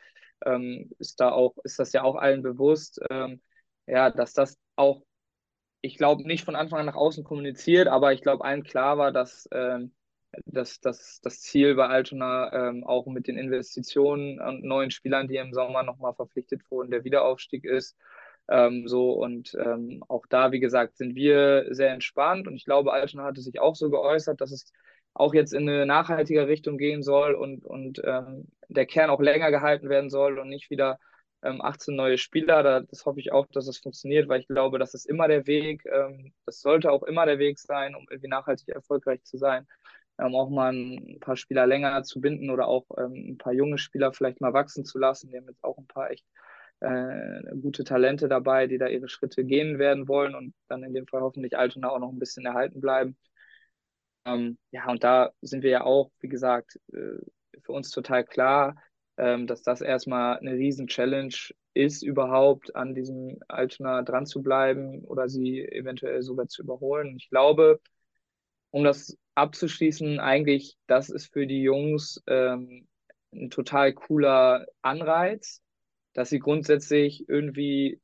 ähm, ist da auch, ist das ja auch allen bewusst, ähm, ja, dass das auch ich glaube, nicht von Anfang an nach außen kommuniziert, aber ich glaube, allen klar war, dass, ähm, dass, dass das Ziel bei Altona ähm, auch mit den Investitionen und neuen Spielern, die im Sommer nochmal verpflichtet wurden, der Wiederaufstieg ist. Ähm, so und ähm, auch da, wie gesagt, sind wir sehr entspannt und ich glaube, Altona hatte sich auch so geäußert, dass es auch jetzt in eine nachhaltige Richtung gehen soll und, und ähm, der Kern auch länger gehalten werden soll und nicht wieder 18 ähm, neue Spieler. Da, das hoffe ich auch, dass es funktioniert, weil ich glaube, das ist immer der Weg. Ähm, das sollte auch immer der Weg sein, um irgendwie nachhaltig erfolgreich zu sein. Ähm, auch mal ein paar Spieler länger zu binden oder auch ein paar junge Spieler vielleicht mal wachsen zu lassen. Wir haben jetzt auch ein paar echt äh, gute Talente dabei, die da ihre Schritte gehen werden wollen und dann in dem Fall hoffentlich Altona auch noch ein bisschen erhalten bleiben. Ähm, ja, und da sind wir ja auch, wie gesagt, äh, für uns total klar, ähm, dass das erstmal eine Riesen-Challenge ist, überhaupt an diesem Altona dran zu bleiben oder sie eventuell sogar zu überholen. Ich glaube, um das abzuschließen, eigentlich, das ist für die Jungs ähm, ein total cooler Anreiz, dass sie grundsätzlich irgendwie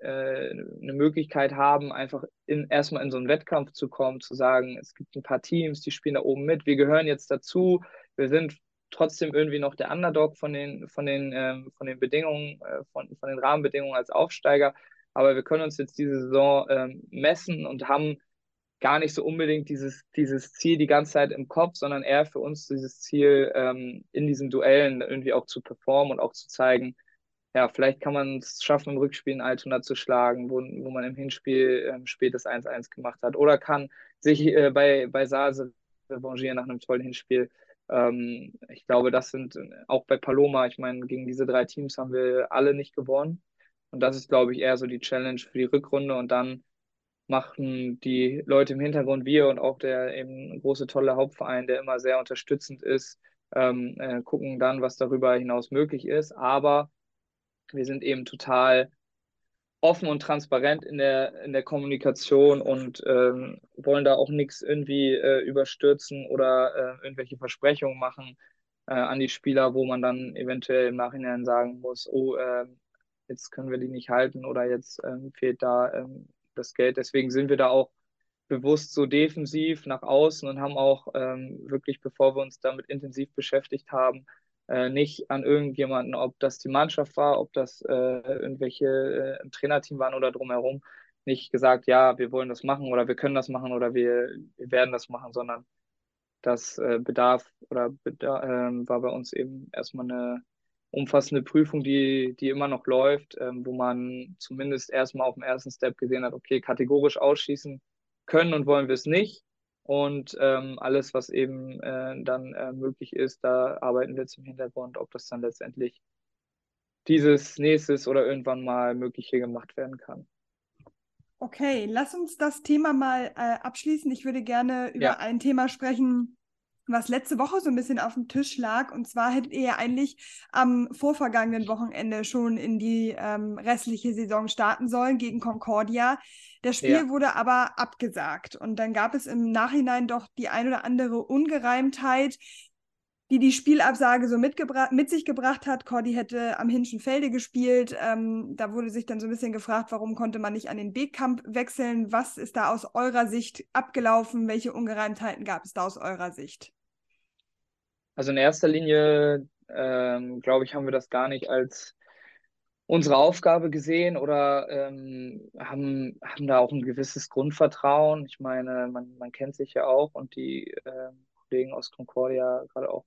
äh, eine Möglichkeit haben, einfach in, erstmal in so einen Wettkampf zu kommen, zu sagen, es gibt ein paar Teams, die spielen da oben mit, wir gehören jetzt dazu, wir sind trotzdem irgendwie noch der Underdog von den, von den, ähm, von den Bedingungen, äh, von, von den Rahmenbedingungen als Aufsteiger. Aber wir können uns jetzt diese Saison ähm, messen und haben gar nicht so unbedingt dieses, dieses Ziel die ganze Zeit im Kopf, sondern eher für uns dieses Ziel, ähm, in diesen Duellen irgendwie auch zu performen und auch zu zeigen, ja, vielleicht kann man es schaffen, im Rückspiel in Altona zu schlagen, wo, wo man im Hinspiel ähm, spätes 1-1 gemacht hat. Oder kann sich äh, bei, bei Sase revanchieren nach einem tollen Hinspiel. Ähm, ich glaube, das sind auch bei Paloma, ich meine, gegen diese drei Teams haben wir alle nicht gewonnen. Und das ist, glaube ich, eher so die Challenge für die Rückrunde. Und dann machen die Leute im Hintergrund, wir und auch der eben große, tolle Hauptverein, der immer sehr unterstützend ist, ähm, äh, gucken dann, was darüber hinaus möglich ist. Aber wir sind eben total offen und transparent in der, in der Kommunikation und ähm, wollen da auch nichts irgendwie äh, überstürzen oder äh, irgendwelche Versprechungen machen äh, an die Spieler, wo man dann eventuell im Nachhinein sagen muss, oh, ähm, jetzt können wir die nicht halten oder jetzt ähm, fehlt da ähm, das Geld. Deswegen sind wir da auch bewusst so defensiv nach außen und haben auch ähm, wirklich, bevor wir uns damit intensiv beschäftigt haben, äh, nicht an irgendjemanden, ob das die Mannschaft war, ob das äh, irgendwelche äh, Trainerteam waren oder drumherum, nicht gesagt, ja, wir wollen das machen oder wir können das machen oder wir, wir werden das machen, sondern das äh, Bedarf oder Bedarf, äh, war bei uns eben erstmal eine umfassende Prüfung, die, die immer noch läuft, ähm, wo man zumindest erstmal auf dem ersten Step gesehen hat, okay, kategorisch ausschließen können und wollen wir es nicht. Und ähm, alles, was eben äh, dann äh, möglich ist, da arbeiten wir im Hintergrund, ob das dann letztendlich dieses nächstes oder irgendwann mal Mögliche gemacht werden kann. Okay, lass uns das Thema mal äh, abschließen. Ich würde gerne über ja. ein Thema sprechen, was letzte Woche so ein bisschen auf dem Tisch lag. Und zwar hättet ihr ja eigentlich am vorvergangenen Wochenende schon in die ähm, restliche Saison starten sollen gegen Concordia. Das Spiel ja. wurde aber abgesagt. Und dann gab es im Nachhinein doch die ein oder andere Ungereimtheit, die die Spielabsage so mit sich gebracht hat. Cordy hätte am Hinschen Felde gespielt. Ähm, da wurde sich dann so ein bisschen gefragt, warum konnte man nicht an den Bekamp wechseln? Was ist da aus eurer Sicht abgelaufen? Welche Ungereimtheiten gab es da aus eurer Sicht? Also in erster Linie, ähm, glaube ich, haben wir das gar nicht als unsere Aufgabe gesehen oder ähm, haben, haben da auch ein gewisses Grundvertrauen. Ich meine, man, man kennt sich ja auch und die äh, Kollegen aus Concordia, gerade auch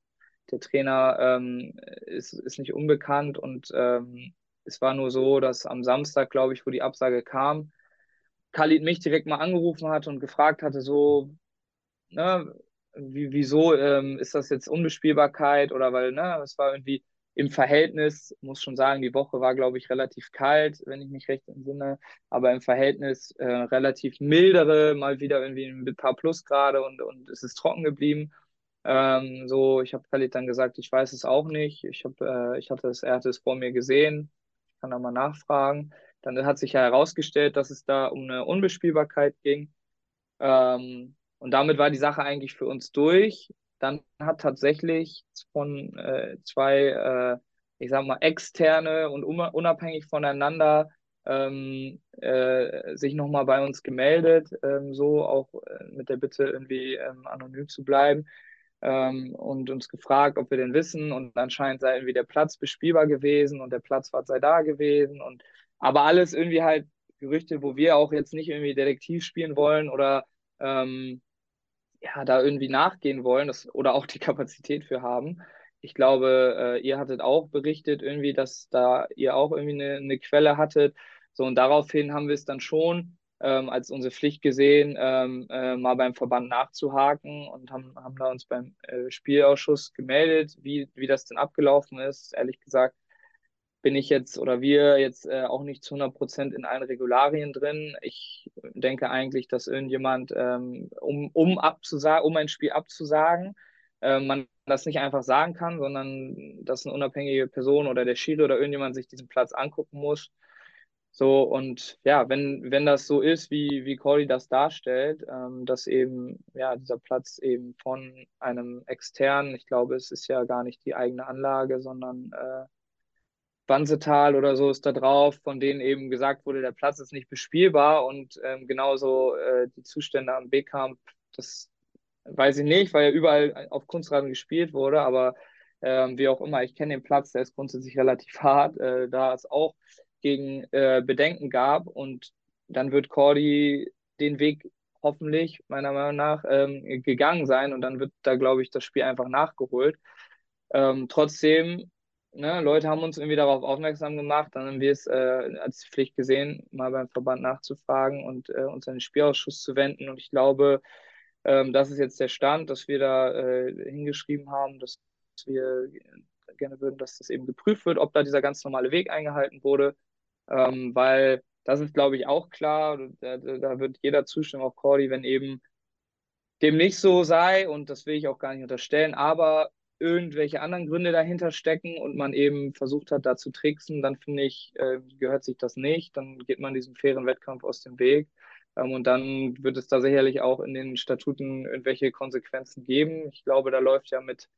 der Trainer, ähm, ist, ist nicht unbekannt und ähm, es war nur so, dass am Samstag, glaube ich, wo die Absage kam, Khalid mich direkt mal angerufen hat und gefragt hatte, so, ne, wie, wieso ähm, ist das jetzt Unbespielbarkeit oder weil, ne, es war irgendwie im Verhältnis, muss schon sagen, die Woche war, glaube ich, relativ kalt, wenn ich mich recht entsinne, aber im Verhältnis äh, relativ mildere, mal wieder irgendwie ein paar Plusgrade und, und es ist trocken geblieben. Ähm, so, ich habe Khalid dann gesagt, ich weiß es auch nicht. Ich habe, äh, ich hatte es, er hatte es vor mir gesehen. Ich kann da mal nachfragen. Dann hat sich ja herausgestellt, dass es da um eine Unbespielbarkeit ging. Ähm, und damit war die Sache eigentlich für uns durch. Dann hat tatsächlich von äh, zwei, äh, ich sag mal, externe und unabhängig voneinander ähm, äh, sich nochmal bei uns gemeldet, ähm, so auch äh, mit der Bitte irgendwie ähm, anonym zu bleiben ähm, und uns gefragt, ob wir denn wissen und anscheinend sei irgendwie der Platz bespielbar gewesen und der Platzwart sei da gewesen und aber alles irgendwie halt Gerüchte, wo wir auch jetzt nicht irgendwie Detektiv spielen wollen oder ähm, ja, da irgendwie nachgehen wollen das, oder auch die Kapazität für haben. Ich glaube, äh, ihr hattet auch berichtet irgendwie, dass da ihr auch irgendwie eine, eine Quelle hattet. So, und daraufhin haben wir es dann schon ähm, als unsere Pflicht gesehen, ähm, äh, mal beim Verband nachzuhaken und haben, haben da uns beim äh, Spielausschuss gemeldet, wie, wie das denn abgelaufen ist. Ehrlich gesagt, bin ich jetzt oder wir jetzt äh, auch nicht zu 100 Prozent in allen Regularien drin. Ich denke eigentlich, dass irgendjemand, ähm, um, um, abzusagen, um ein Spiel abzusagen, äh, man das nicht einfach sagen kann, sondern dass eine unabhängige Person oder der Schiri oder irgendjemand sich diesen Platz angucken muss. So, und ja, wenn, wenn das so ist, wie, wie Corey das darstellt, ähm, dass eben, ja, dieser Platz eben von einem externen, ich glaube, es ist ja gar nicht die eigene Anlage, sondern äh, Bansetal oder so ist da drauf, von denen eben gesagt wurde, der Platz ist nicht bespielbar und ähm, genauso äh, die Zustände am B-Camp, das weiß ich nicht, weil ja überall auf Kunstrasen gespielt wurde, aber ähm, wie auch immer, ich kenne den Platz, der ist grundsätzlich relativ hart, äh, da es auch gegen äh, Bedenken gab und dann wird Cordy den Weg hoffentlich meiner Meinung nach ähm, gegangen sein und dann wird da, glaube ich, das Spiel einfach nachgeholt. Ähm, trotzdem ne, Leute haben uns irgendwie darauf aufmerksam gemacht, dann haben wir es äh, als Pflicht gesehen, mal beim Verband nachzufragen und äh, uns an den Spielausschuss zu wenden. Und ich glaube, ähm, das ist jetzt der Stand, dass wir da äh, hingeschrieben haben, dass wir gerne würden, dass das eben geprüft wird, ob da dieser ganz normale Weg eingehalten wurde, ähm, weil das ist, glaube ich, auch klar, da, da wird jeder zustimmen, auch Cordy, wenn eben dem nicht so sei, und das will ich auch gar nicht unterstellen, aber irgendwelche anderen Gründe dahinter stecken und man eben versucht hat, da zu tricksen, dann finde ich, äh, gehört sich das nicht. Dann geht man diesem fairen Wettkampf aus dem Weg. Ähm, und dann wird es da sicherlich auch in den Statuten irgendwelche Konsequenzen geben. Ich glaube, da läuft ja mit,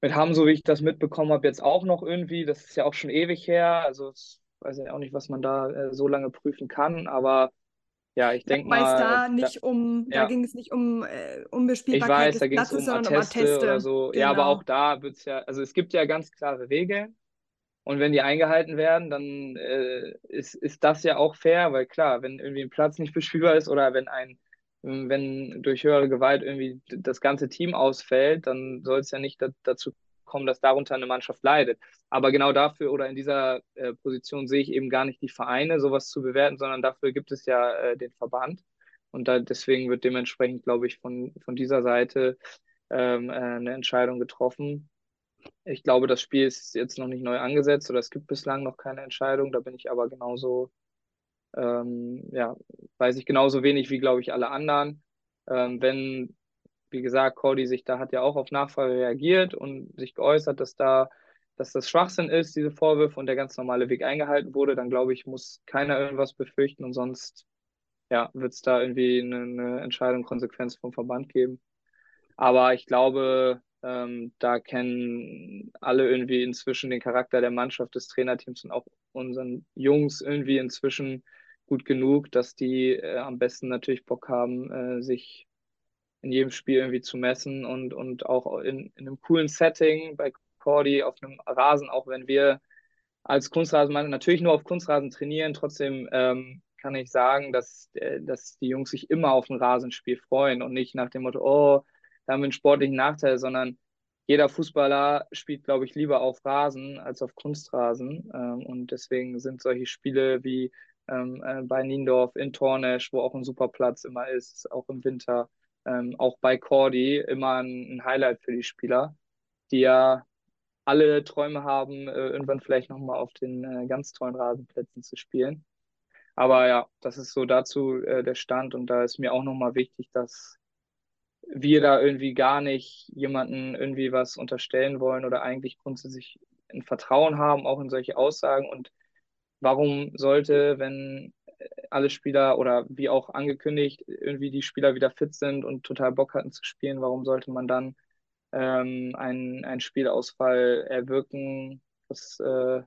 mit Hamm, so wie ich das mitbekommen habe, jetzt auch noch irgendwie. Das ist ja auch schon ewig her. Also ich weiß ja auch nicht, was man da äh, so lange prüfen kann, aber ja, ich denke mal. da nicht um, ja. da ging es nicht um äh, Unbespielbarkeit ich weiß, des Platzes, um sondern Atteste um Atteste. Oder so. Genau. Ja, aber genau. auch da wird es ja, also es gibt ja ganz klare Regeln. Und wenn die eingehalten werden, dann äh, ist, ist das ja auch fair, weil klar, wenn irgendwie ein Platz nicht bespielbar ist oder wenn ein, wenn durch höhere Gewalt irgendwie das ganze Team ausfällt, dann soll es ja nicht dazu kommen, dass darunter eine Mannschaft leidet. Aber genau dafür oder in dieser äh, Position sehe ich eben gar nicht die Vereine, sowas zu bewerten, sondern dafür gibt es ja äh, den Verband. Und da, deswegen wird dementsprechend, glaube ich, von, von dieser Seite ähm, äh, eine Entscheidung getroffen. Ich glaube, das Spiel ist jetzt noch nicht neu angesetzt oder es gibt bislang noch keine Entscheidung. Da bin ich aber genauso, ähm, ja, weiß ich genauso wenig wie, glaube ich, alle anderen. Ähm, wenn wie gesagt, Cody sich da hat ja auch auf Nachfrage reagiert und sich geäußert, dass da, dass das Schwachsinn ist, diese Vorwürfe und der ganz normale Weg eingehalten wurde, dann glaube ich, muss keiner irgendwas befürchten und sonst ja, wird es da irgendwie eine, eine Entscheidung, Konsequenz vom Verband geben. Aber ich glaube, ähm, da kennen alle irgendwie inzwischen den Charakter der Mannschaft, des Trainerteams und auch unseren Jungs irgendwie inzwischen gut genug, dass die äh, am besten natürlich Bock haben, äh, sich in jedem Spiel irgendwie zu messen und, und auch in, in einem coolen Setting bei Cordy auf einem Rasen, auch wenn wir als Kunstrasenmann natürlich nur auf Kunstrasen trainieren, trotzdem ähm, kann ich sagen, dass, äh, dass die Jungs sich immer auf ein Rasenspiel freuen und nicht nach dem Motto, oh, da haben wir einen sportlichen Nachteil, sondern jeder Fußballer spielt, glaube ich, lieber auf Rasen als auf Kunstrasen. Ähm, und deswegen sind solche Spiele wie ähm, äh, bei Niendorf in Tornesch, wo auch ein super Platz immer ist, auch im Winter, ähm, auch bei Cordy immer ein, ein, Highlight für die Spieler, die ja alle Träume haben, äh, irgendwann vielleicht nochmal auf den äh, ganz tollen Rasenplätzen zu spielen. Aber ja, das ist so dazu äh, der Stand und da ist mir auch nochmal wichtig, dass wir da irgendwie gar nicht jemanden irgendwie was unterstellen wollen oder eigentlich grundsätzlich ein Vertrauen haben, auch in solche Aussagen. Und warum sollte, wenn alle Spieler oder wie auch angekündigt, irgendwie die Spieler wieder fit sind und total Bock hatten zu spielen, warum sollte man dann ähm, einen, einen Spielausfall erwirken? Das äh,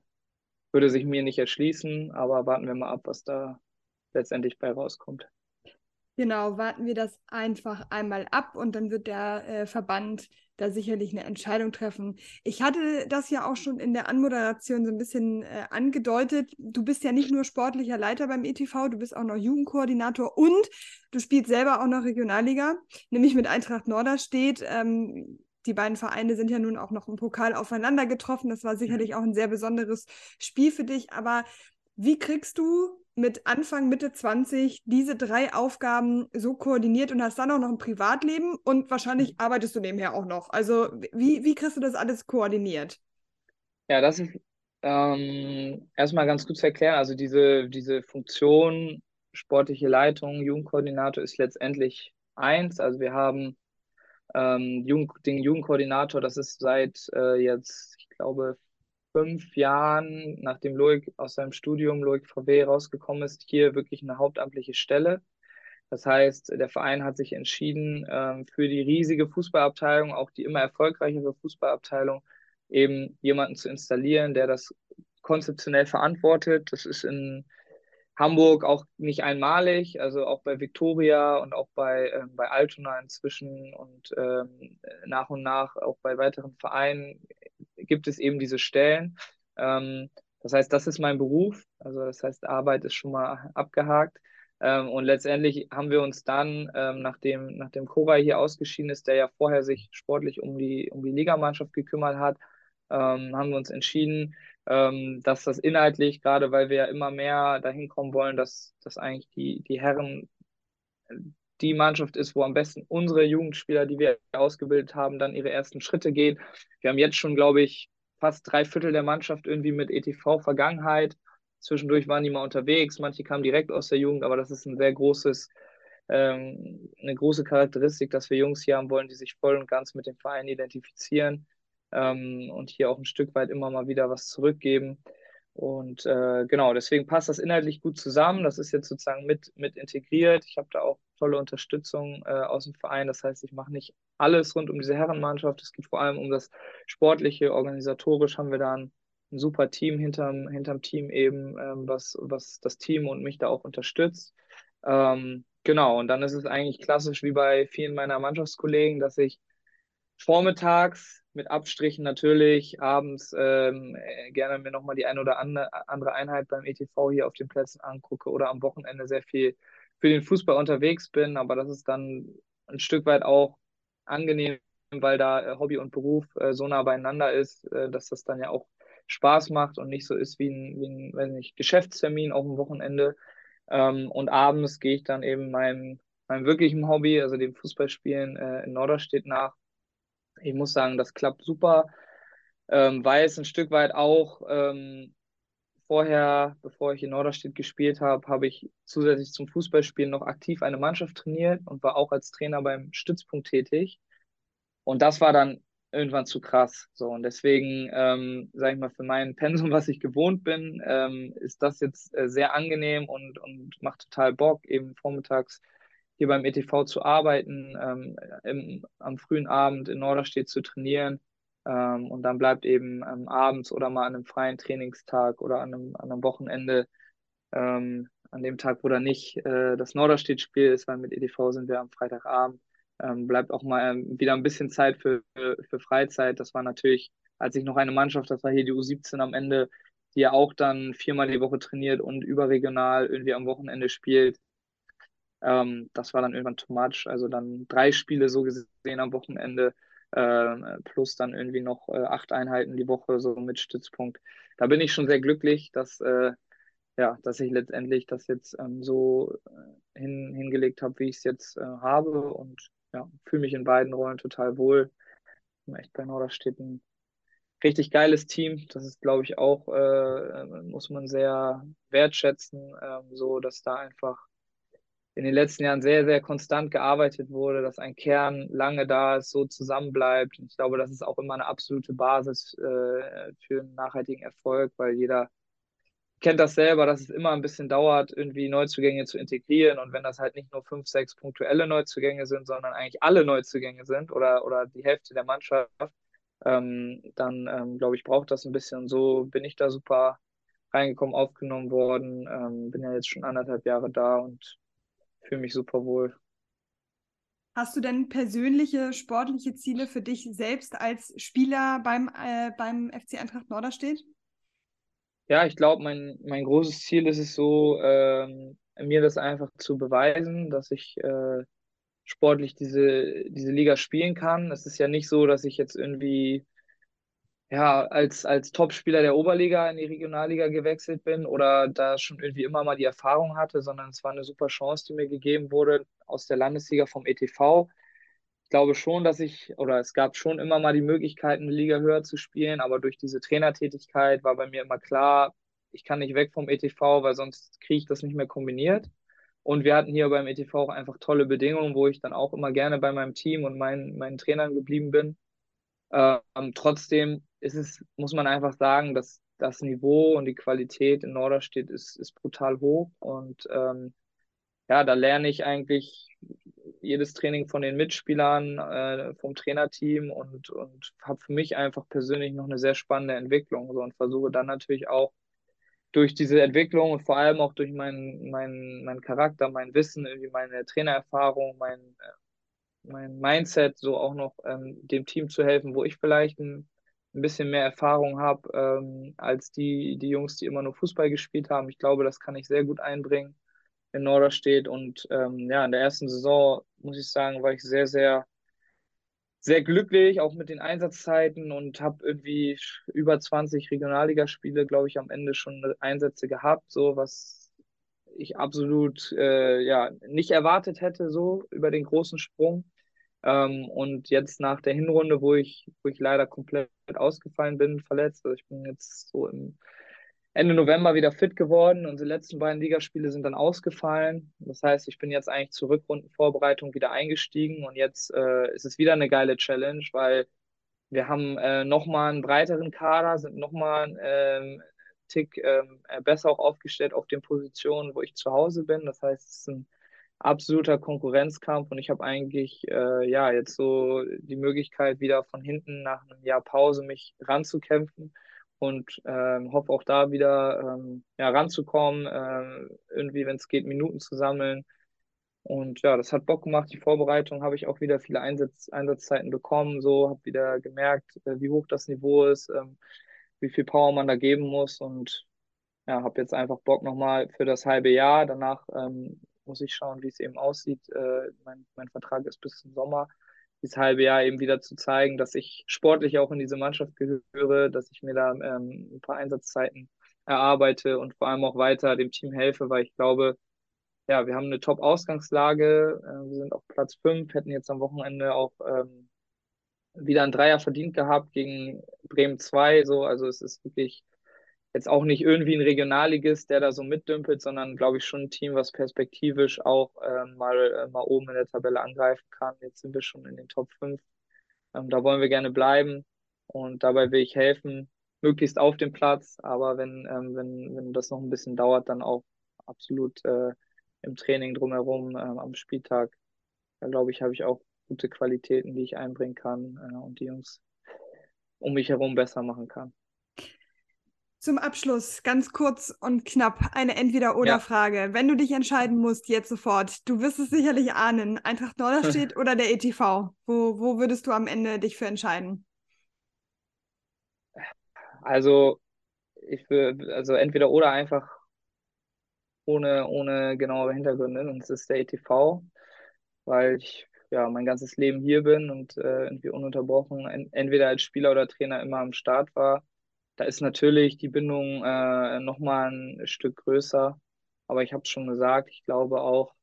würde sich mir nicht erschließen, aber warten wir mal ab, was da letztendlich bei rauskommt. Genau, warten wir das einfach einmal ab und dann wird der äh, Verband da sicherlich eine Entscheidung treffen. Ich hatte das ja auch schon in der Anmoderation so ein bisschen äh, angedeutet. Du bist ja nicht nur sportlicher Leiter beim ETV, du bist auch noch Jugendkoordinator und du spielst selber auch noch Regionalliga, nämlich mit Eintracht Norderstedt. Ähm, die beiden Vereine sind ja nun auch noch im Pokal aufeinander getroffen. Das war sicherlich auch ein sehr besonderes Spiel für dich. Aber wie kriegst du mit Anfang, Mitte 20 diese drei Aufgaben so koordiniert und hast dann auch noch ein Privatleben und wahrscheinlich mhm. arbeitest du nebenher auch noch. Also wie, wie kriegst du das alles koordiniert? Ja, das ist ähm, erstmal ganz gut zu erklären. Also diese, diese Funktion sportliche Leitung, Jugendkoordinator ist letztendlich eins. Also wir haben ähm, Jugend, den Jugendkoordinator, das ist seit äh, jetzt, ich glaube, fünf Jahren, nachdem Loic aus seinem Studium, Loic VW, rausgekommen ist, hier wirklich eine hauptamtliche Stelle. Das heißt, der Verein hat sich entschieden, ähm, für die riesige Fußballabteilung, auch die immer erfolgreichere Fußballabteilung, eben jemanden zu installieren, der das konzeptionell verantwortet. Das ist in Hamburg auch nicht einmalig, also auch bei Victoria und auch bei, äh, bei Altona inzwischen und ähm, nach und nach auch bei weiteren Vereinen gibt es eben diese Stellen. Ähm, das heißt, das ist mein Beruf. Also das heißt, Arbeit ist schon mal abgehakt. Ähm, und letztendlich haben wir uns dann, ähm, nachdem, nachdem Koray hier ausgeschieden ist, der ja vorher sich sportlich um die, um die Ligamannschaft gekümmert hat, ähm, haben wir uns entschieden, ähm, dass das inhaltlich, gerade weil wir ja immer mehr dahin kommen wollen, dass, dass eigentlich die, die Herren die Mannschaft ist, wo am besten unsere Jugendspieler, die wir ausgebildet haben, dann ihre ersten Schritte gehen. Wir haben jetzt schon, glaube ich, fast drei Viertel der Mannschaft irgendwie mit ETV-Vergangenheit. Zwischendurch waren die mal unterwegs, manche kamen direkt aus der Jugend, aber das ist ein sehr großes, ähm, eine große Charakteristik, dass wir Jungs hier haben wollen, die sich voll und ganz mit dem Verein identifizieren ähm, und hier auch ein Stück weit immer mal wieder was zurückgeben. Und äh, genau, deswegen passt das inhaltlich gut zusammen. Das ist jetzt sozusagen mit, mit integriert. Ich habe da auch tolle Unterstützung äh, aus dem Verein. Das heißt, ich mache nicht alles rund um diese Herrenmannschaft. Es geht vor allem um das Sportliche. Organisatorisch haben wir da ein, ein super Team hinterm, hinterm Team eben, ähm, was, was das Team und mich da auch unterstützt. Ähm, genau, und dann ist es eigentlich klassisch wie bei vielen meiner Mannschaftskollegen, dass ich vormittags mit Abstrichen natürlich abends ähm, äh, gerne mir nochmal die eine oder andere Einheit beim ETV hier auf den Plätzen angucke oder am Wochenende sehr viel für den Fußball unterwegs bin. Aber das ist dann ein Stück weit auch angenehm, weil da äh, Hobby und Beruf äh, so nah beieinander ist, äh, dass das dann ja auch Spaß macht und nicht so ist wie ein, wie ein weiß nicht, Geschäftstermin auf dem Wochenende. Ähm, und abends gehe ich dann eben meinem, meinem wirklichen Hobby, also dem Fußballspielen äh, in Norderstedt nach ich muss sagen, das klappt super, ähm, weil es ein Stück weit auch ähm, vorher, bevor ich in Norderstedt gespielt habe, habe ich zusätzlich zum Fußballspielen noch aktiv eine Mannschaft trainiert und war auch als Trainer beim Stützpunkt tätig. Und das war dann irgendwann zu krass. So, und deswegen, ähm, sage ich mal, für mein Pensum, was ich gewohnt bin, ähm, ist das jetzt äh, sehr angenehm und, und macht total Bock, eben vormittags hier beim ETV zu arbeiten, ähm, im, am frühen Abend in Norderstedt zu trainieren. Ähm, und dann bleibt eben ähm, abends oder mal an einem freien Trainingstag oder an einem, an einem Wochenende, ähm, an dem Tag, wo dann nicht äh, das Norderstedt-Spiel ist, weil mit ETV sind wir am Freitagabend, ähm, bleibt auch mal wieder ein bisschen Zeit für, für Freizeit. Das war natürlich, als ich noch eine Mannschaft, das war hier die U17 am Ende, die ja auch dann viermal die Woche trainiert und überregional irgendwie am Wochenende spielt. Ähm, das war dann irgendwann too much. Also dann drei Spiele so gesehen am Wochenende, äh, plus dann irgendwie noch äh, acht Einheiten die Woche so mit Stützpunkt. Da bin ich schon sehr glücklich, dass, äh, ja, dass ich letztendlich das jetzt ähm, so äh, hin, hingelegt habe, wie ich es jetzt äh, habe und ja, fühle mich in beiden Rollen total wohl. Echt bei Norderstedt ein richtig geiles Team. Das ist, glaube ich, auch, äh, muss man sehr wertschätzen, äh, so dass da einfach in den letzten Jahren sehr, sehr konstant gearbeitet wurde, dass ein Kern lange da ist, so zusammenbleibt. Und ich glaube, das ist auch immer eine absolute Basis äh, für einen nachhaltigen Erfolg, weil jeder kennt das selber, dass es immer ein bisschen dauert, irgendwie Neuzugänge zu integrieren. Und wenn das halt nicht nur fünf, sechs punktuelle Neuzugänge sind, sondern eigentlich alle Neuzugänge sind oder, oder die Hälfte der Mannschaft, ähm, dann ähm, glaube ich, braucht das ein bisschen. Und so bin ich da super reingekommen, aufgenommen worden. Ähm, bin ja jetzt schon anderthalb Jahre da und fühle mich super wohl. Hast du denn persönliche sportliche Ziele für dich selbst als Spieler beim, äh, beim FC Eintracht Norderstedt? Ja, ich glaube, mein, mein großes Ziel ist es so, ähm, mir das einfach zu beweisen, dass ich äh, sportlich diese, diese Liga spielen kann. Es ist ja nicht so, dass ich jetzt irgendwie ja, als, als Topspieler der Oberliga in die Regionalliga gewechselt bin oder da schon irgendwie immer mal die Erfahrung hatte, sondern es war eine super Chance, die mir gegeben wurde aus der Landesliga vom ETV. Ich glaube schon, dass ich, oder es gab schon immer mal die Möglichkeit, eine Liga höher zu spielen, aber durch diese Trainertätigkeit war bei mir immer klar, ich kann nicht weg vom ETV, weil sonst kriege ich das nicht mehr kombiniert. Und wir hatten hier beim ETV auch einfach tolle Bedingungen, wo ich dann auch immer gerne bei meinem Team und meinen, meinen Trainern geblieben bin. Ähm, trotzdem ist es, muss man einfach sagen, dass das Niveau und die Qualität in Norderstedt ist, ist brutal hoch. Und ähm, ja, da lerne ich eigentlich jedes Training von den Mitspielern, äh, vom Trainerteam und, und habe für mich einfach persönlich noch eine sehr spannende Entwicklung so, und versuche dann natürlich auch durch diese Entwicklung und vor allem auch durch meinen mein, mein Charakter, mein Wissen, irgendwie meine Trainererfahrung, mein, mein Mindset, so auch noch ähm, dem Team zu helfen, wo ich vielleicht ein ein bisschen mehr Erfahrung habe ähm, als die, die Jungs, die immer nur Fußball gespielt haben. Ich glaube, das kann ich sehr gut einbringen in Norderstedt. Und ähm, ja, in der ersten Saison, muss ich sagen, war ich sehr, sehr, sehr glücklich, auch mit den Einsatzzeiten und habe irgendwie über 20 Regionalligaspiele, glaube ich, am Ende schon Einsätze gehabt, so was ich absolut äh, ja, nicht erwartet hätte, so über den großen Sprung. Ähm, und jetzt nach der Hinrunde, wo ich, wo ich leider komplett ausgefallen bin, verletzt, also ich bin jetzt so im Ende November wieder fit geworden. Unsere letzten beiden Ligaspiele sind dann ausgefallen. Das heißt, ich bin jetzt eigentlich zur Rückrundenvorbereitung wieder eingestiegen und jetzt äh, ist es wieder eine geile Challenge, weil wir haben äh, nochmal einen breiteren Kader, sind nochmal ähm, Tick ähm, besser auch aufgestellt auf den Positionen, wo ich zu Hause bin. Das heißt, es ist ein absoluter Konkurrenzkampf und ich habe eigentlich äh, ja jetzt so die Möglichkeit wieder von hinten nach einem Jahr Pause mich ranzukämpfen und ähm, hoffe auch da wieder ähm, ja ranzukommen, äh, irgendwie wenn es geht Minuten zu sammeln und ja das hat Bock gemacht. Die Vorbereitung habe ich auch wieder viele Einsatz, Einsatzzeiten bekommen, so habe wieder gemerkt, äh, wie hoch das Niveau ist, ähm, wie viel Power man da geben muss und ja, habe jetzt einfach Bock nochmal für das halbe Jahr. Danach ähm, muss ich schauen, wie es eben aussieht. Äh, mein, mein Vertrag ist bis zum Sommer, dieses halbe Jahr eben wieder zu zeigen, dass ich sportlich auch in diese Mannschaft gehöre, dass ich mir da ähm, ein paar Einsatzzeiten erarbeite und vor allem auch weiter dem Team helfe, weil ich glaube, ja, wir haben eine Top-Ausgangslage. Äh, wir sind auf Platz 5, hätten jetzt am Wochenende auch ähm, wieder ein Dreier verdient gehabt gegen Bremen 2. So, also es ist wirklich jetzt auch nicht irgendwie ein Regionalligist, der da so mitdümpelt, sondern glaube ich schon ein Team, was perspektivisch auch äh, mal, äh, mal oben in der Tabelle angreifen kann. Jetzt sind wir schon in den Top 5. Ähm, da wollen wir gerne bleiben und dabei will ich helfen, möglichst auf dem Platz, aber wenn, ähm, wenn, wenn das noch ein bisschen dauert, dann auch absolut äh, im Training drumherum, äh, am Spieltag. Da glaube ich, habe ich auch gute Qualitäten, die ich einbringen kann äh, und die Jungs um mich herum besser machen kann. Zum Abschluss, ganz kurz und knapp, eine Entweder-Oder-Frage. Ja. Wenn du dich entscheiden musst, jetzt sofort, du wirst es sicherlich ahnen, Eintracht Norderstedt oder der ETV, wo, wo würdest du am Ende dich für entscheiden? Also, ich will, also entweder oder einfach ohne, ohne genaue Hintergründe. Und es ist der ETV, weil ich ja mein ganzes Leben hier bin und äh, irgendwie ununterbrochen entweder als Spieler oder Trainer immer am Start war da ist natürlich die Bindung äh, nochmal ein Stück größer. Aber ich habe es schon gesagt, ich glaube auch,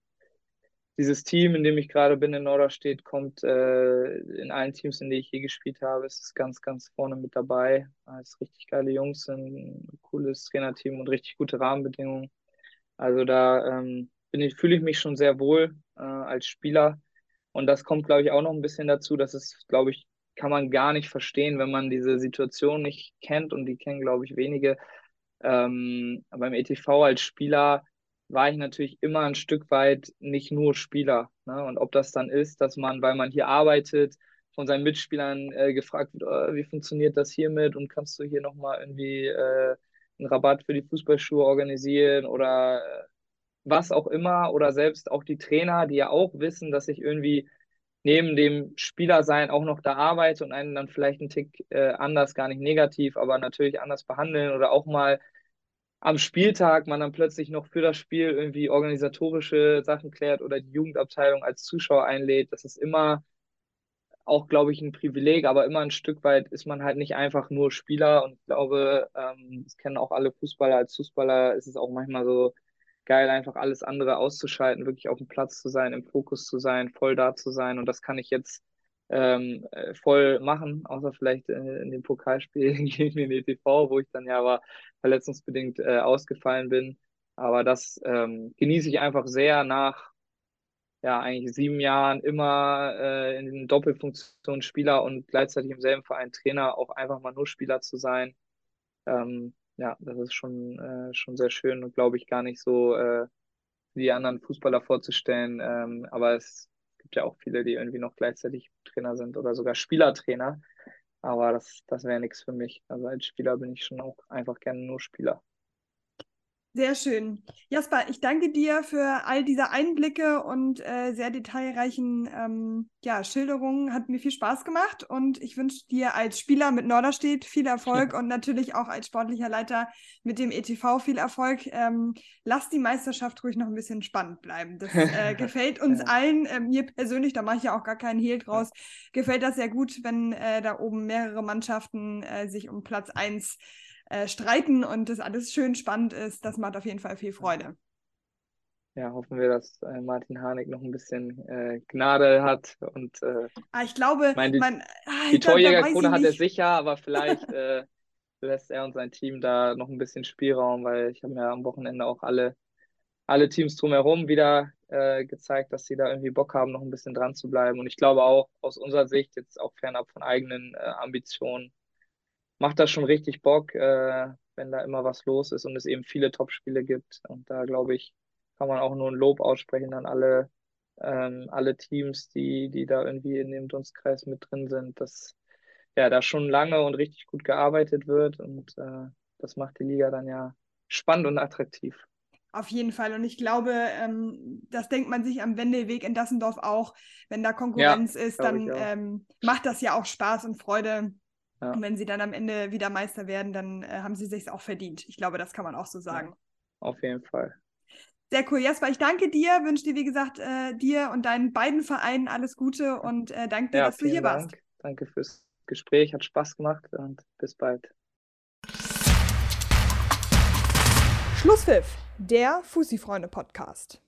dieses Team, in dem ich gerade bin in Norderstedt, kommt äh, in allen Teams, in denen ich je gespielt habe, ist ganz, ganz vorne mit dabei. Es sind richtig geile Jungs, ein cooles Trainerteam und richtig gute Rahmenbedingungen. Also da ähm, ich, fühle ich mich schon sehr wohl äh, als Spieler. Und das kommt, glaube ich, auch noch ein bisschen dazu, dass es, glaube ich, kann man gar nicht verstehen, wenn man diese Situation nicht kennt und die kennen, glaube ich, wenige. Ähm, beim ETV als Spieler war ich natürlich immer ein Stück weit nicht nur Spieler. Ne? Und ob das dann ist, dass man, weil man hier arbeitet, von seinen Mitspielern äh, gefragt wird, oh, wie funktioniert das hiermit und kannst du hier nochmal irgendwie äh, einen Rabatt für die Fußballschuhe organisieren oder äh, was auch immer oder selbst auch die Trainer, die ja auch wissen, dass ich irgendwie neben dem Spielersein auch noch da arbeite und einen dann vielleicht einen Tick äh, anders, gar nicht negativ, aber natürlich anders behandeln oder auch mal am Spieltag man dann plötzlich noch für das Spiel irgendwie organisatorische Sachen klärt oder die Jugendabteilung als Zuschauer einlädt. Das ist immer auch, glaube ich, ein Privileg, aber immer ein Stück weit ist man halt nicht einfach nur Spieler und ich glaube, ähm, das kennen auch alle Fußballer. Als Fußballer ist es auch manchmal so, geil, einfach alles andere auszuschalten, wirklich auf dem Platz zu sein, im Fokus zu sein, voll da zu sein. Und das kann ich jetzt ähm, äh, voll machen, außer vielleicht äh, in dem Pokalspiel gegen den ETV, wo ich dann ja aber verletzungsbedingt äh, ausgefallen bin. Aber das ähm, genieße ich einfach sehr nach ja eigentlich sieben Jahren immer äh, in Doppelfunktion Spieler und gleichzeitig im selben Verein Trainer auch einfach mal nur Spieler zu sein. Ähm, ja, das ist schon, äh, schon sehr schön und glaube ich gar nicht so äh, die anderen Fußballer vorzustellen. Ähm, aber es gibt ja auch viele, die irgendwie noch gleichzeitig Trainer sind oder sogar Spielertrainer. Aber das, das wäre nichts für mich. Also als Spieler bin ich schon auch einfach gerne nur Spieler. Sehr schön. Jasper, ich danke dir für all diese Einblicke und äh, sehr detailreichen ähm, ja, Schilderungen. Hat mir viel Spaß gemacht und ich wünsche dir als Spieler mit Norderstedt viel Erfolg und natürlich auch als sportlicher Leiter mit dem ETV viel Erfolg. Ähm, lass die Meisterschaft ruhig noch ein bisschen spannend bleiben. Das äh, gefällt uns ja. allen. Äh, mir persönlich, da mache ich ja auch gar keinen Hehl draus, gefällt das sehr gut, wenn äh, da oben mehrere Mannschaften äh, sich um Platz 1 äh, streiten und das alles schön spannend ist. Das macht auf jeden Fall viel Freude. Ja, hoffen wir, dass äh, Martin Harnik noch ein bisschen äh, Gnade hat und äh, ah, ich glaube, mein, die, man, ah, die Torjägerkrone hat er sicher, aber vielleicht äh, lässt er und sein Team da noch ein bisschen Spielraum, weil ich habe mir am Wochenende auch alle, alle Teams drumherum wieder äh, gezeigt, dass sie da irgendwie Bock haben, noch ein bisschen dran zu bleiben. Und ich glaube auch aus unserer Sicht, jetzt auch fernab von eigenen äh, Ambitionen, macht das schon richtig Bock, äh, wenn da immer was los ist und es eben viele Top-Spiele gibt. Und da glaube ich, kann man auch nur ein Lob aussprechen an alle, ähm, alle Teams, die, die da irgendwie in dem Dunstkreis mit drin sind, dass ja da schon lange und richtig gut gearbeitet wird und äh, das macht die Liga dann ja spannend und attraktiv. Auf jeden Fall. Und ich glaube, ähm, das denkt man sich am Wendeweg in Dassendorf auch. Wenn da Konkurrenz ja, ist, dann ähm, macht das ja auch Spaß und Freude. Ja. Und wenn sie dann am Ende wieder Meister werden, dann äh, haben sie sich auch verdient. Ich glaube, das kann man auch so sagen. Ja, auf jeden Fall. Sehr cool. Jasper, ich danke dir, wünsche dir, wie gesagt, äh, dir und deinen beiden Vereinen alles Gute und äh, danke dir, ja, dass du hier Dank. warst. Danke fürs Gespräch, hat Spaß gemacht und bis bald. Schlusspfiff, der Fussi-Freunde-Podcast.